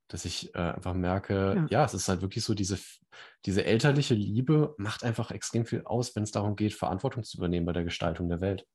dass ich äh, einfach merke, ja. ja. es ist halt wirklich so, diese, diese elterliche Liebe macht einfach extrem viel aus, wenn es darum geht, Verantwortung zu übernehmen bei der Gestaltung der Welt.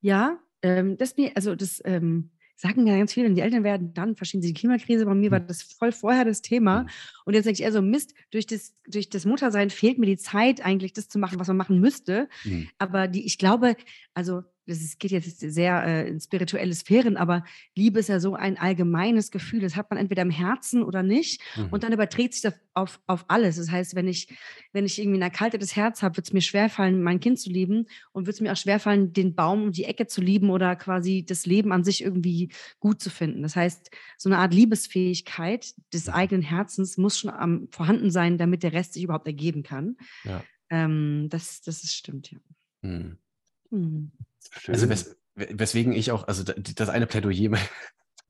Ja, ähm, das mir, also das ähm, sagen ja ganz viele, wenn die Eltern werden, dann verstehen sie die Klimakrise. Bei mir hm. war das voll vorher das Thema. Hm. Und jetzt denke ich eher so, Mist, durch das, durch das Muttersein fehlt mir die Zeit, eigentlich das zu machen, was man machen müsste. Hm. Aber die, ich glaube, also das ist, geht jetzt sehr äh, in spirituelle Sphären, aber Liebe ist ja so ein allgemeines Gefühl. Das hat man entweder im Herzen oder nicht. Mhm. Und dann überträgt sich das auf, auf alles. Das heißt, wenn ich, wenn ich irgendwie ein erkaltetes Herz habe, wird es mir schwerfallen, mein Kind zu lieben und wird es mir auch schwerfallen, den Baum um die Ecke zu lieben oder quasi das Leben an sich irgendwie gut zu finden. Das heißt, so eine Art Liebesfähigkeit des mhm. eigenen Herzens muss schon am, vorhanden sein, damit der Rest sich überhaupt ergeben kann. Ja. Ähm, das, das ist stimmt, ja. Mhm. Mhm. Also wes weswegen ich auch, also das eine Plädoyer,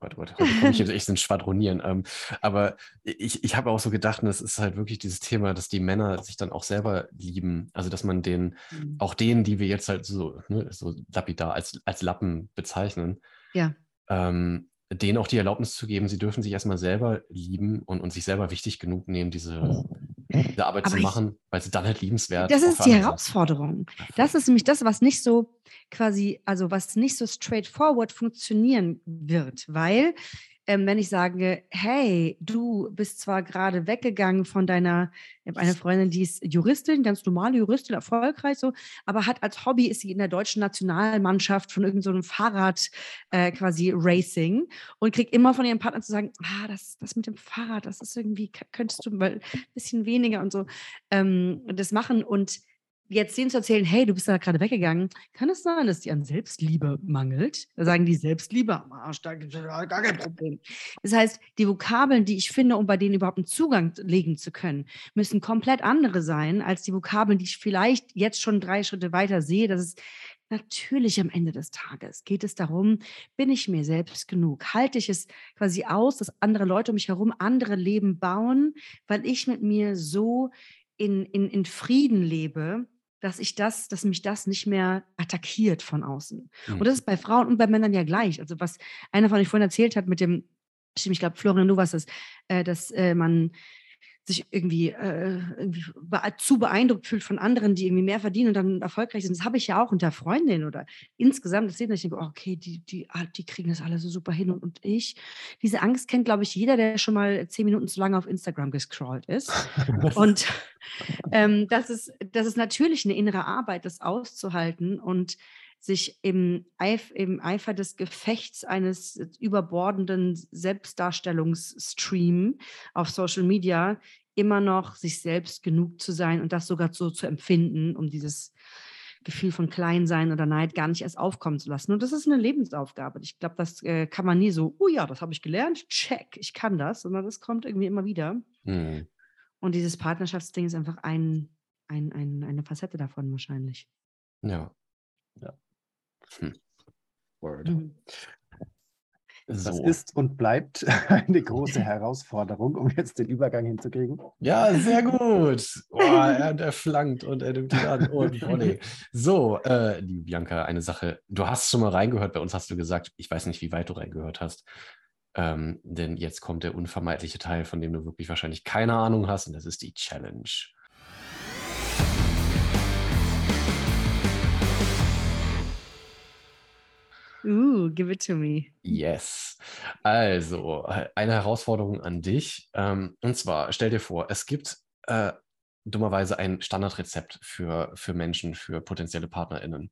Gott, Gott, heute komme ich jetzt echt ins Schwadronieren. Ähm, aber ich, ich habe auch so gedacht, das ist halt wirklich dieses Thema, dass die Männer sich dann auch selber lieben. Also, dass man den, mhm. auch denen, die wir jetzt halt so, ne, so lapidar als, als Lappen bezeichnen, ja. ähm, denen auch die Erlaubnis zu geben, sie dürfen sich erstmal selber lieben und, und sich selber wichtig genug nehmen, diese, diese Arbeit Aber zu ich- machen, weil sie dann halt liebenswert Das auch ist die Herausforderung. voll. Das ist nämlich das, was nicht so quasi, also was nicht so straightforward funktionieren wird, weil ähm, wenn ich sage, hey, du bist zwar gerade weggegangen von deiner, ich habe eine Freundin, die ist Juristin, ganz normale Juristin, erfolgreich so, aber hat als Hobby ist sie in der deutschen Nationalmannschaft von irgendeinem so Fahrrad äh, quasi Racing und kriegt immer von ihrem Partner zu sagen, ah, das, das mit dem Fahrrad, das ist irgendwie, könntest du mal ein bisschen weniger und so ähm, das machen. Und jetzt denen zu erzählen, hey, du bist da gerade weggegangen, kann es sein, dass die an Selbstliebe mangelt? Da sagen die Selbstliebe am Arsch, da gibt es gar kein Problem. Das heißt, die Vokabeln, die ich finde, um bei denen überhaupt einen Zugang legen zu können, müssen komplett andere sein als die Vokabeln, die ich vielleicht jetzt schon drei Schritte weiter sehe. Das ist natürlich am Ende des Tages geht es darum, bin ich mir selbst genug? Halte ich es quasi aus, dass andere Leute um mich herum andere Leben bauen, weil ich mit mir so in, in, in Frieden lebe, dass ich das, dass mich das nicht mehr attackiert von außen. Mhm. Und das ist bei Frauen und bei Männern ja gleich. Also was einer von euch vorhin erzählt hat mit dem, ich glaube, Florian, du warst es, äh, dass äh, man sich irgendwie, äh, irgendwie zu beeindruckt fühlt von anderen, die irgendwie mehr verdienen und dann erfolgreich sind. Das habe ich ja auch unter Freundinnen oder insgesamt. Das sehe ich denke, oh, okay, die, die, ah, die kriegen das alle so super hin und, und ich. Diese Angst kennt, glaube ich, jeder, der schon mal zehn Minuten zu lange auf Instagram gescrollt ist. Und ähm, das, ist, das ist natürlich eine innere Arbeit, das auszuhalten und sich im, Eif, im Eifer des Gefechts eines überbordenden Selbstdarstellungsstream auf Social Media immer noch sich selbst genug zu sein und das sogar so zu empfinden, um dieses Gefühl von Kleinsein oder Neid gar nicht erst aufkommen zu lassen. Und das ist eine Lebensaufgabe. Ich glaube, das äh, kann man nie so, oh ja, das habe ich gelernt, check, ich kann das, sondern das kommt irgendwie immer wieder. Mhm. Und dieses Partnerschaftsding ist einfach ein, ein, ein, eine Facette davon wahrscheinlich. Ja. Ja. Hm. Word. Mhm. Das So. ist und bleibt eine große Herausforderung, um jetzt den Übergang hinzukriegen. Ja, sehr gut. Oh, er, er flankt und er nimmt ihn an und Volley. So, äh, liebe Bianca, eine Sache. Du hast schon mal reingehört. Bei uns hast du gesagt, ich weiß nicht, wie weit du reingehört hast. Ähm, denn jetzt kommt der unvermeidliche Teil, von dem du wirklich wahrscheinlich keine Ahnung hast, und das ist die Challenge. Uh, give it to me. Yes. Also, äh, eine Herausforderung an dich. Ähm, und zwar, stell dir vor, es gibt äh, dummerweise ein Standardrezept für, für Menschen, für potenzielle PartnerInnen.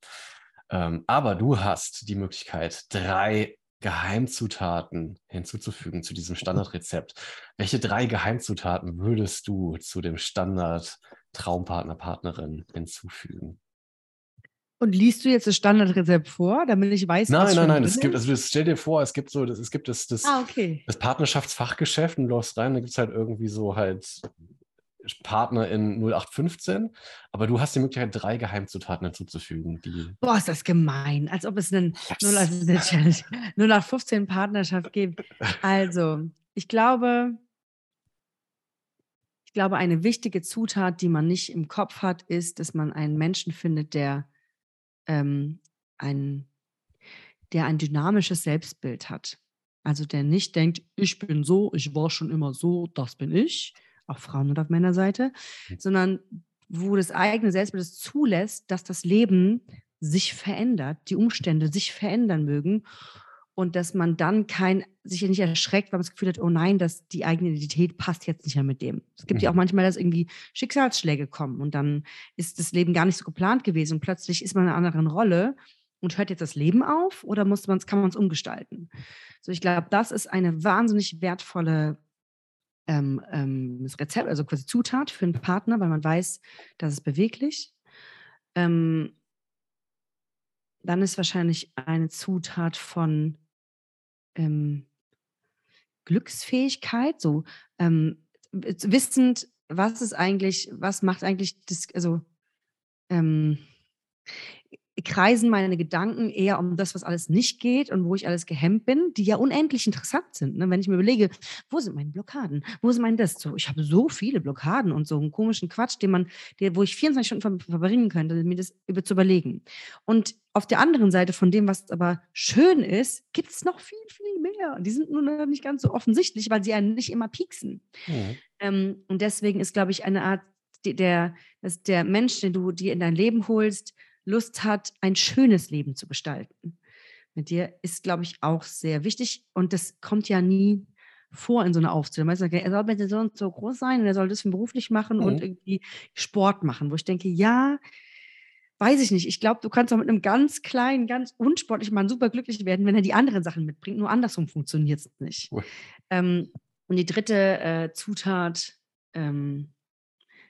Ähm, aber du hast die Möglichkeit, drei Geheimzutaten hinzuzufügen zu diesem Standardrezept. Welche drei Geheimzutaten würdest du zu dem Standard Traumpartner, Partnerin hinzufügen? Und liest du jetzt das Standardrezept vor, damit ich weiß, was Nein, nein, nein, es gibt, also stell dir vor, es gibt so, das, es gibt das, das, Ah, okay. das Partnerschaftsfachgeschäft und du läufst rein, da gibt es halt irgendwie so halt Partner in 0815, aber du hast die Möglichkeit, drei Geheimzutaten hinzuzufügen, Boah, ist das gemein. Als ob es einen Yes. 0 als eine Challenge, 0 nach 15 Partnerschaft gibt. Also, ich glaube, ich glaube, eine wichtige Zutat, die man nicht im Kopf hat, ist, dass man einen Menschen findet, der ähm, ein, der ein dynamisches Selbstbild hat. Also der nicht denkt, ich bin so, ich war schon immer so, das bin ich, auch Frauen- und auf Männerseite, Mhm. sondern wo das eigene Selbstbild es zulässt, dass das Leben sich verändert, die Umstände sich verändern mögen und dass man dann kein, sich nicht erschreckt, weil man das Gefühl hat, oh nein, dass die eigene Identität passt jetzt nicht mehr mit dem. Es gibt ja auch Mhm. manchmal, dass irgendwie Schicksalsschläge kommen und dann ist das Leben gar nicht so geplant gewesen und plötzlich ist man in einer anderen Rolle und hört jetzt das Leben auf oder muss man's, kann man es umgestalten? So, ich glaube, das ist eine wahnsinnig wertvolle ähm, ähm, Rezept, also quasi Zutat für einen Partner, weil man weiß, das ist beweglich. Ähm, dann ist wahrscheinlich eine Zutat von ähm, Glücksfähigkeit, so ähm, wissend, was ist eigentlich, was macht eigentlich das, also ähm, kreisen meine Gedanken eher um das, was alles nicht geht und wo ich alles gehemmt bin, die ja unendlich interessant sind. Ne? Wenn ich mir überlege, wo sind meine Blockaden? Wo sind meine das? So, ich habe so viele Blockaden und so einen komischen Quatsch, den man, der, wo ich 24 Stunden verbringen könnte, mir das über zu überlegen. Und auf der anderen Seite von dem, was aber schön ist, gibt es noch viel, viel mehr. Die sind nur nicht ganz so offensichtlich, weil sie einen nicht immer pieksen. Mhm. Ähm, und deswegen ist, glaube ich, eine Art, der, dass der Mensch, den du dir in dein Leben holst, Lust hat, ein schönes Leben zu gestalten. Mit dir ist, glaube ich, auch sehr wichtig. Und das kommt ja nie vor in so einer Aufzählung. Weißt du, er soll bitte so und so groß sein und er soll das beruflich machen mhm. und irgendwie Sport machen, wo ich denke, ja, weiß ich nicht. Ich glaube, du kannst auch mit einem ganz kleinen, ganz unsportlichen Mann super glücklich werden, wenn er die anderen Sachen mitbringt. Nur andersrum funktioniert es nicht. Ähm, und die dritte äh, Zutat, ähm,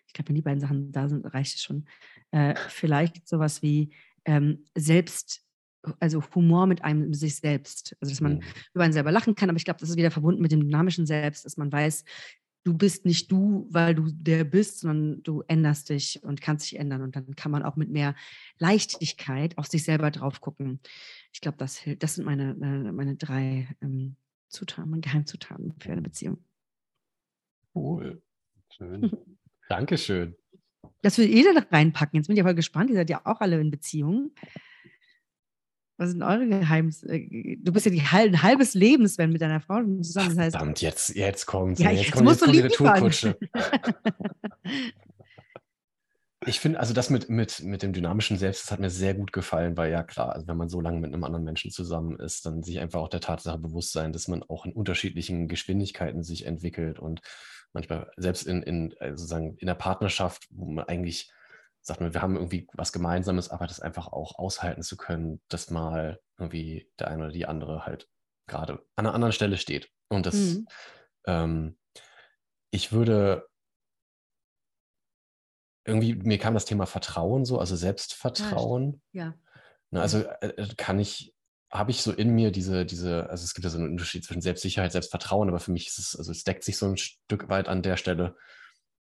ich glaube, wenn die beiden Sachen da sind, reicht es schon. Äh, vielleicht sowas wie ähm, selbst, also Humor mit einem sich selbst. Also, dass man mhm. über einen selber lachen kann, aber ich glaube, das ist wieder verbunden mit dem dynamischen Selbst, dass man weiß, du bist nicht du, weil du der bist, sondern du änderst dich und kannst dich ändern. Und dann kann man auch mit mehr Leichtigkeit auf sich selber drauf gucken. Ich glaube, das, das sind meine, meine, meine drei ähm, Zutaten, meine Geheimzutaten für eine Beziehung. Cool. Schön. Dankeschön. Das will jeder reinpacken. Jetzt bin ich aber gespannt. Ihr seid ja auch alle in Beziehungen. Was sind eure Geheims? Äh, du bist ja die, ein halbes Leben, Sven, mit deiner Frau zusammen. Das heißt, Verdammt, jetzt, jetzt kommt ja, jetzt, jetzt, kommt, jetzt die Retourkutsche. ich finde, also das mit, mit, mit dem dynamischen Selbst, das hat mir sehr gut gefallen, weil ja klar, also wenn man so lange mit einem anderen Menschen zusammen ist, dann sich einfach auch der Tatsache bewusst sein, dass man auch in unterschiedlichen Geschwindigkeiten sich entwickelt und manchmal selbst in, in also sozusagen in der Partnerschaft, wo man eigentlich sagt man, wir haben irgendwie was Gemeinsames, aber das einfach auch aushalten zu können, dass mal irgendwie der eine oder die andere halt gerade an einer anderen Stelle steht. Und das, mhm. ähm, ich würde irgendwie, mir kam das Thema Vertrauen so, also Selbstvertrauen. Ja. ja. Ne, also äh, äh, kann ich, habe ich so in mir diese, diese, also es gibt ja so einen Unterschied zwischen Selbstsicherheit, Selbstvertrauen, aber für mich ist es, also es deckt sich so ein Stück weit an der Stelle,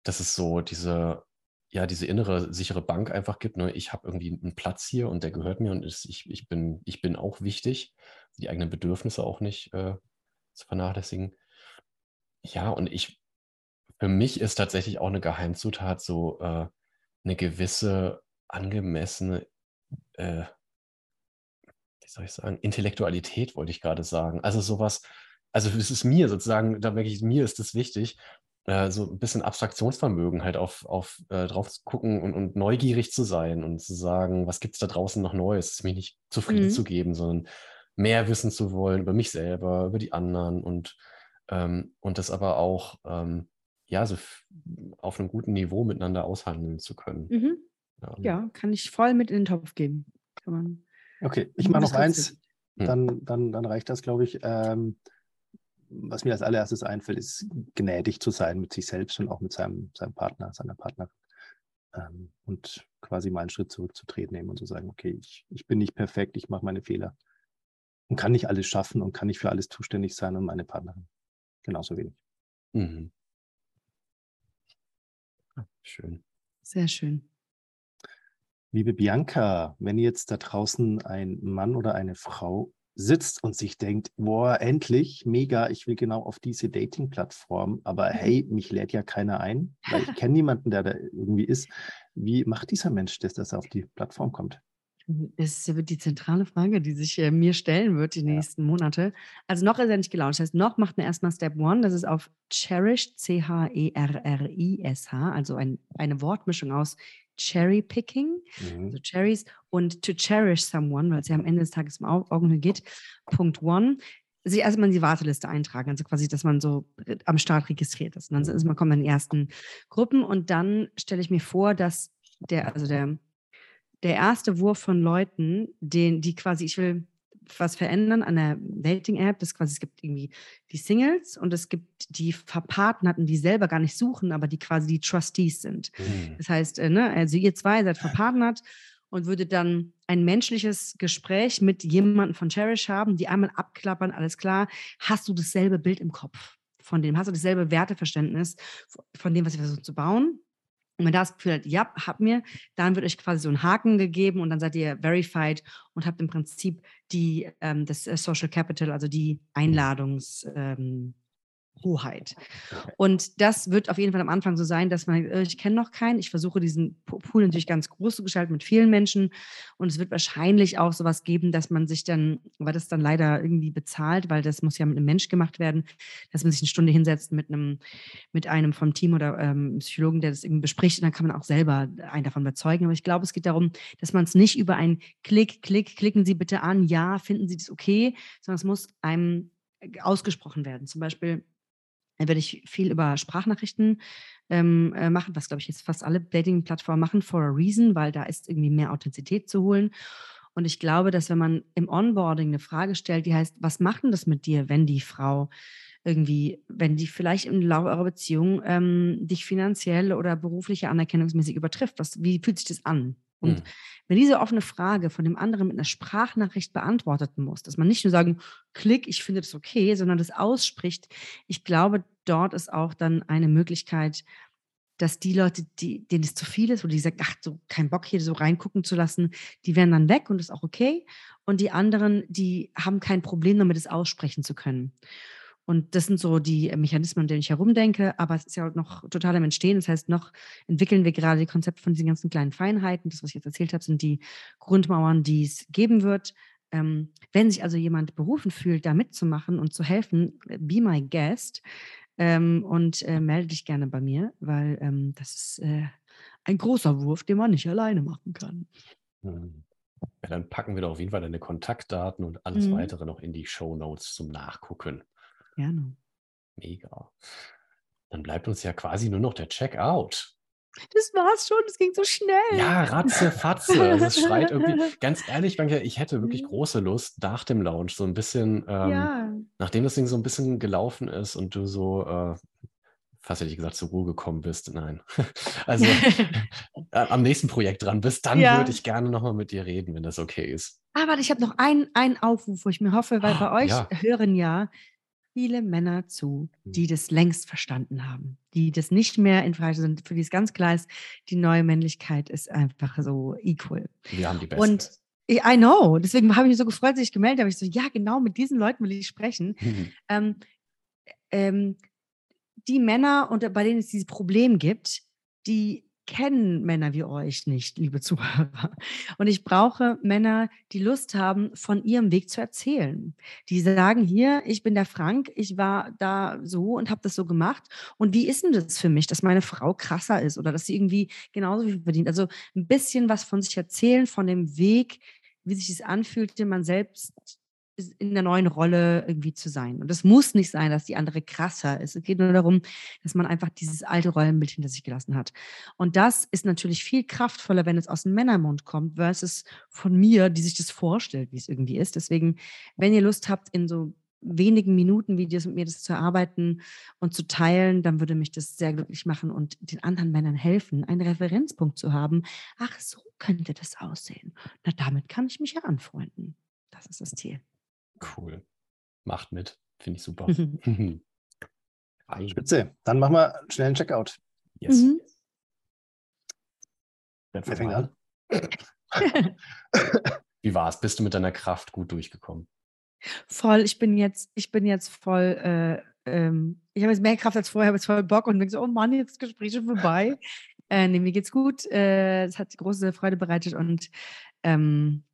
dass es so diese ja, diese innere sichere Bank einfach gibt. Ne? Ich habe irgendwie einen Platz hier und der gehört mir und ist, ich, ich, bin, ich bin auch wichtig, die eigenen Bedürfnisse auch nicht äh, zu vernachlässigen. Ja, und ich, für mich ist tatsächlich auch eine Geheimzutat so äh, eine gewisse angemessene, äh, soll ich sagen, Intellektualität wollte ich gerade sagen. Also sowas, also es ist mir sozusagen, da wirklich, mir ist es wichtig, äh, so ein bisschen Abstraktionsvermögen halt auf, auf äh, drauf zu gucken und, und neugierig zu sein und zu sagen, was gibt es da draußen noch Neues, mich nicht zufrieden mhm. zu geben, sondern mehr wissen zu wollen über mich selber, über die anderen und, ähm, und das aber auch ähm, ja, so auf einem guten Niveau miteinander aushandeln zu können. Mhm. Ja. ja. kann ich voll mit in den Topf geben. Kann man okay, ich mache noch eins, dann, dann, dann reicht das, glaube ich. Ähm, was mir als allererstes einfällt, ist gnädig zu sein mit sich selbst und auch mit seinem, seinem Partner, seiner Partnerin. Ähm, und quasi mal einen Schritt zurückzutreten nehmen und zu sagen, okay, ich, ich bin nicht perfekt, ich mache meine Fehler und kann nicht alles schaffen und kann nicht für alles zuständig sein und meine Partnerin genauso wenig. Mhm. Schön. Sehr schön. Liebe Bianca, wenn jetzt da draußen ein Mann oder eine Frau sitzt und sich denkt, boah, endlich, mega, ich will genau auf diese Dating-Plattform, aber mhm. hey, mich lädt ja keiner ein, weil ich kenne niemanden, der da irgendwie ist. Wie macht dieser Mensch das, dass er auf die Plattform kommt? Das wird die zentrale Frage, die sich äh, mir stellen wird die ja. nächsten Monate. Also noch ist er nicht gelauncht. Das heißt, noch macht man erstmal Step One. Das ist auf Cherish, C-H-E-R-R-I-S-H, e also ein, eine Wortmischung aus Cherry Picking, mhm. also Cherries, und to cherish someone, weil es ja am Ende des Tages um Augenhöhe geht. Punkt one. Sich erstmal in die Warteliste eintragen, also quasi, dass man so am Start registriert ist. Und dann ist man kommt in die ersten Gruppen und dann stelle ich mir vor, dass der, also der, der erste Wurf von Leuten, den, die quasi, ich will was verändern an der Dating-App. Das quasi, es gibt irgendwie die Singles und es gibt die Verpartnerten, die selber gar nicht suchen, aber die quasi die Trustees sind. Mhm. Das heißt, äh, ne, also ihr zwei seid verpartnert und würdet dann ein menschliches Gespräch mit jemandem von Cherish haben, die einmal abklappern, alles klar, hast du dasselbe Bild im Kopf von dem, hast du dasselbe Werteverständnis von dem, was wir versuchen zu bauen? Und wenn das Gefühl hat, ja, habt mir, dann wird euch quasi so ein Haken gegeben und dann seid ihr verified und habt im Prinzip die, ähm, das äh, Social Capital, also die Einladungs, ähm, Hoheit. Und das wird auf jeden Fall am Anfang so sein, dass man, äh, ich kenne noch keinen, ich versuche diesen Pool natürlich ganz groß zu gestalten mit vielen Menschen und es wird wahrscheinlich auch sowas geben, dass man sich dann, weil das dann leider irgendwie bezahlt, weil das muss ja mit einem Mensch gemacht werden, dass man sich eine Stunde hinsetzt mit einem, mit einem vom Team oder ähm, Psychologen, der das eben bespricht und dann kann man auch selber einen davon überzeugen. Aber ich glaube, es geht darum, dass man es nicht über ein Klick, Klick, klicken Sie bitte an, ja, finden Sie das okay, sondern es muss einem ausgesprochen werden. Zum Beispiel, dann werde ich viel über Sprachnachrichten ähm, äh, machen, was, glaube ich, jetzt fast alle Dating-Plattformen machen, for a reason, weil da ist irgendwie mehr Authentizität zu holen. Und ich glaube, dass wenn man im Onboarding eine Frage stellt, die heißt, was macht denn das mit dir, wenn die Frau irgendwie, wenn die vielleicht im Laufe eurer Beziehung ähm, dich finanziell oder beruflich anerkennungsmäßig übertrifft? Was, wie fühlt sich das an? Und mhm. wenn diese offene Frage von dem anderen mit einer Sprachnachricht beantwortet muss, dass man nicht nur sagen, klick, ich finde das okay, sondern das ausspricht, ich glaube, dort ist auch dann eine Möglichkeit, dass die Leute, die, denen es zu viel ist, oder die sagen, ach, so kein Bock hier so reingucken zu lassen, die werden dann weg und das ist auch okay. Und die anderen, die haben kein Problem damit, es aussprechen zu können. Und das sind so die Mechanismen, an denen ich herumdenke. Aber es ist ja noch total im Entstehen. Das heißt, noch entwickeln wir gerade die Konzepte von diesen ganzen kleinen Feinheiten. Das, was ich jetzt erzählt habe, sind die Grundmauern, die es geben wird. Ähm, wenn sich also jemand berufen fühlt, da mitzumachen und zu helfen, be my guest ähm, und äh, melde dich gerne bei mir, weil ähm, das ist äh, ein großer Wurf, den man nicht alleine machen kann. Hm. Ja, dann packen wir doch auf jeden Fall deine Kontaktdaten und alles mhm. weitere noch in die Show Notes zum Nachgucken. Gerne. Mega. Dann bleibt uns ja quasi nur noch der Checkout. Das war's schon, das ging so schnell. Ja, ratze, fatze. Also es schreit irgendwie, ganz ehrlich, ich hätte wirklich mhm. große Lust nach dem Lounge, so ein bisschen, ähm, ja. nachdem das Ding so ein bisschen gelaufen ist und du so, äh, fast hätte ich gesagt, zur Ruhe gekommen bist. Nein. Also äh, am nächsten Projekt dran bist, dann ja. würde ich gerne nochmal mit dir reden, wenn das okay ist. Aber ich habe noch einen, einen Aufruf, wo ich mir hoffe, weil oh, bei euch ja. hören ja viele Männer zu, die das längst verstanden haben, die das nicht mehr in Frage sind, für die es ganz klar ist, die neue Männlichkeit ist einfach so equal. Wir haben die besten. Und I know, deswegen habe ich mich so gefreut, dass ich gemeldet habe. Ich so, ja, genau, mit diesen Leuten will ich sprechen. Mhm. Ähm, ähm, die Männer, und bei denen es dieses Problem gibt, die kennen Männer wie euch nicht, liebe Zuhörer. Und ich brauche Männer, die Lust haben, von ihrem Weg zu erzählen. Die sagen, hier, ich bin der Frank, ich war da so und habe das so gemacht. Und wie ist denn das für mich, dass meine Frau krasser ist oder dass sie irgendwie genauso viel verdient? Also ein bisschen was von sich erzählen, von dem Weg, wie sich das anfühlt, den man selbst in der neuen Rolle irgendwie zu sein. Und es muss nicht sein, dass die andere krasser ist. Es geht nur darum, dass man einfach dieses alte Rollenbild hinter sich gelassen hat. Und das ist natürlich viel kraftvoller, wenn es aus dem Männermund kommt, versus von mir, die sich das vorstellt, wie es irgendwie ist. Deswegen, wenn ihr Lust habt, in so wenigen Minuten Videos mit mir das zu erarbeiten und zu teilen, dann würde mich das sehr glücklich machen und den anderen Männern helfen, einen Referenzpunkt zu haben. Ach, so könnte das aussehen. Na, damit kann ich mich ja anfreunden. Das ist das Ziel. Cool. Macht mit. Finde ich super. Spitze. Dann machen wir schnell einen Checkout. Yes. Mhm. Wer fängt an? Wie war es? Bist du mit deiner Kraft gut durchgekommen? Voll, ich bin jetzt, ich bin jetzt voll, äh, ähm, ich habe jetzt mehr Kraft als vorher, habe jetzt voll Bock und denke so, oh Mann, jetzt ist das Gespräch schon vorbei. äh, nee, mir geht's gut. Äh, es hat große Freude bereitet und ähm,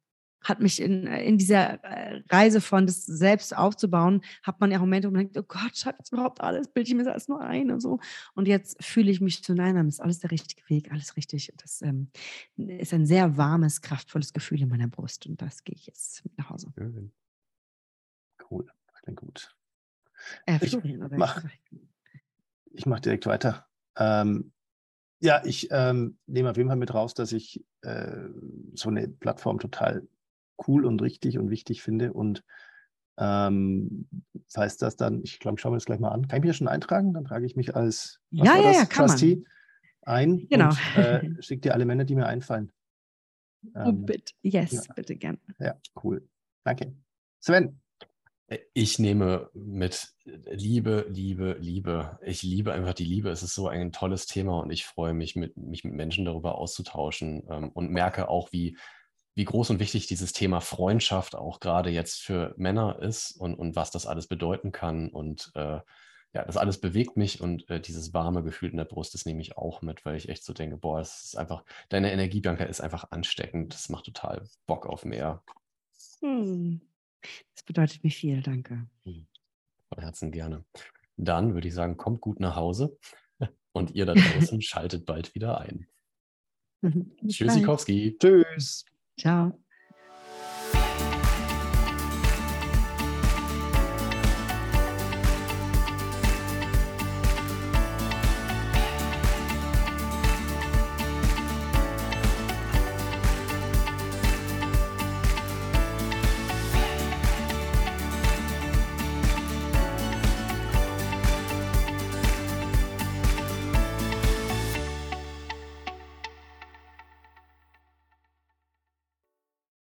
hat mich in, äh, in dieser äh, Reise von das selbst aufzubauen, hat man ja Momente, wo man denkt, oh Gott, schreibt jetzt überhaupt alles, bilde ich mir das alles nur ein und so. Und jetzt fühle ich mich zu, nein, nein, ist alles der richtige Weg, alles richtig. Das ähm, ist ein sehr warmes, kraftvolles Gefühl in meiner Brust und das gehe ich jetzt mit nach Hause. Cool, das klingt gut. Äh, ich mache mach direkt weiter. Ähm, ja, ich ähm, nehme auf jeden Fall mit raus, dass ich äh, so eine Plattform total cool und richtig und wichtig finde. Und ähm, das heißt das dann, ich glaube, schauen wir das gleich mal an. Kann ich mich ja schon eintragen? Dann trage ich mich als ja, ja, ja, kann Trustee man. ein genau. und äh, schicke dir alle Männer, die mir einfallen. Oh, ähm, oh, bitte. Yes, ja. bitte gern. Ja, cool. Danke. Sven. Ich nehme mit Liebe, Liebe, Liebe. Ich liebe einfach die Liebe. Es ist so ein tolles Thema und ich freue mich, mit, mich mit Menschen darüber auszutauschen ähm, und merke auch, wie, wie groß und wichtig dieses Thema Freundschaft auch gerade jetzt für Männer ist und, und was das alles bedeuten kann. Und äh, ja, das alles bewegt mich und äh, dieses warme Gefühl in der Brust, das nehme ich auch mit, weil ich echt so denke, boah, es ist einfach, deine Energie, Bianca, ist einfach ansteckend. Das macht total Bock auf mehr. Hm. Das bedeutet mir viel, danke. Hm. Von Herzen gerne. Dann würde ich sagen, kommt gut nach Hause und ihr da draußen schaltet bald wieder ein. Tschüssikowski. Tschüss. Ciao.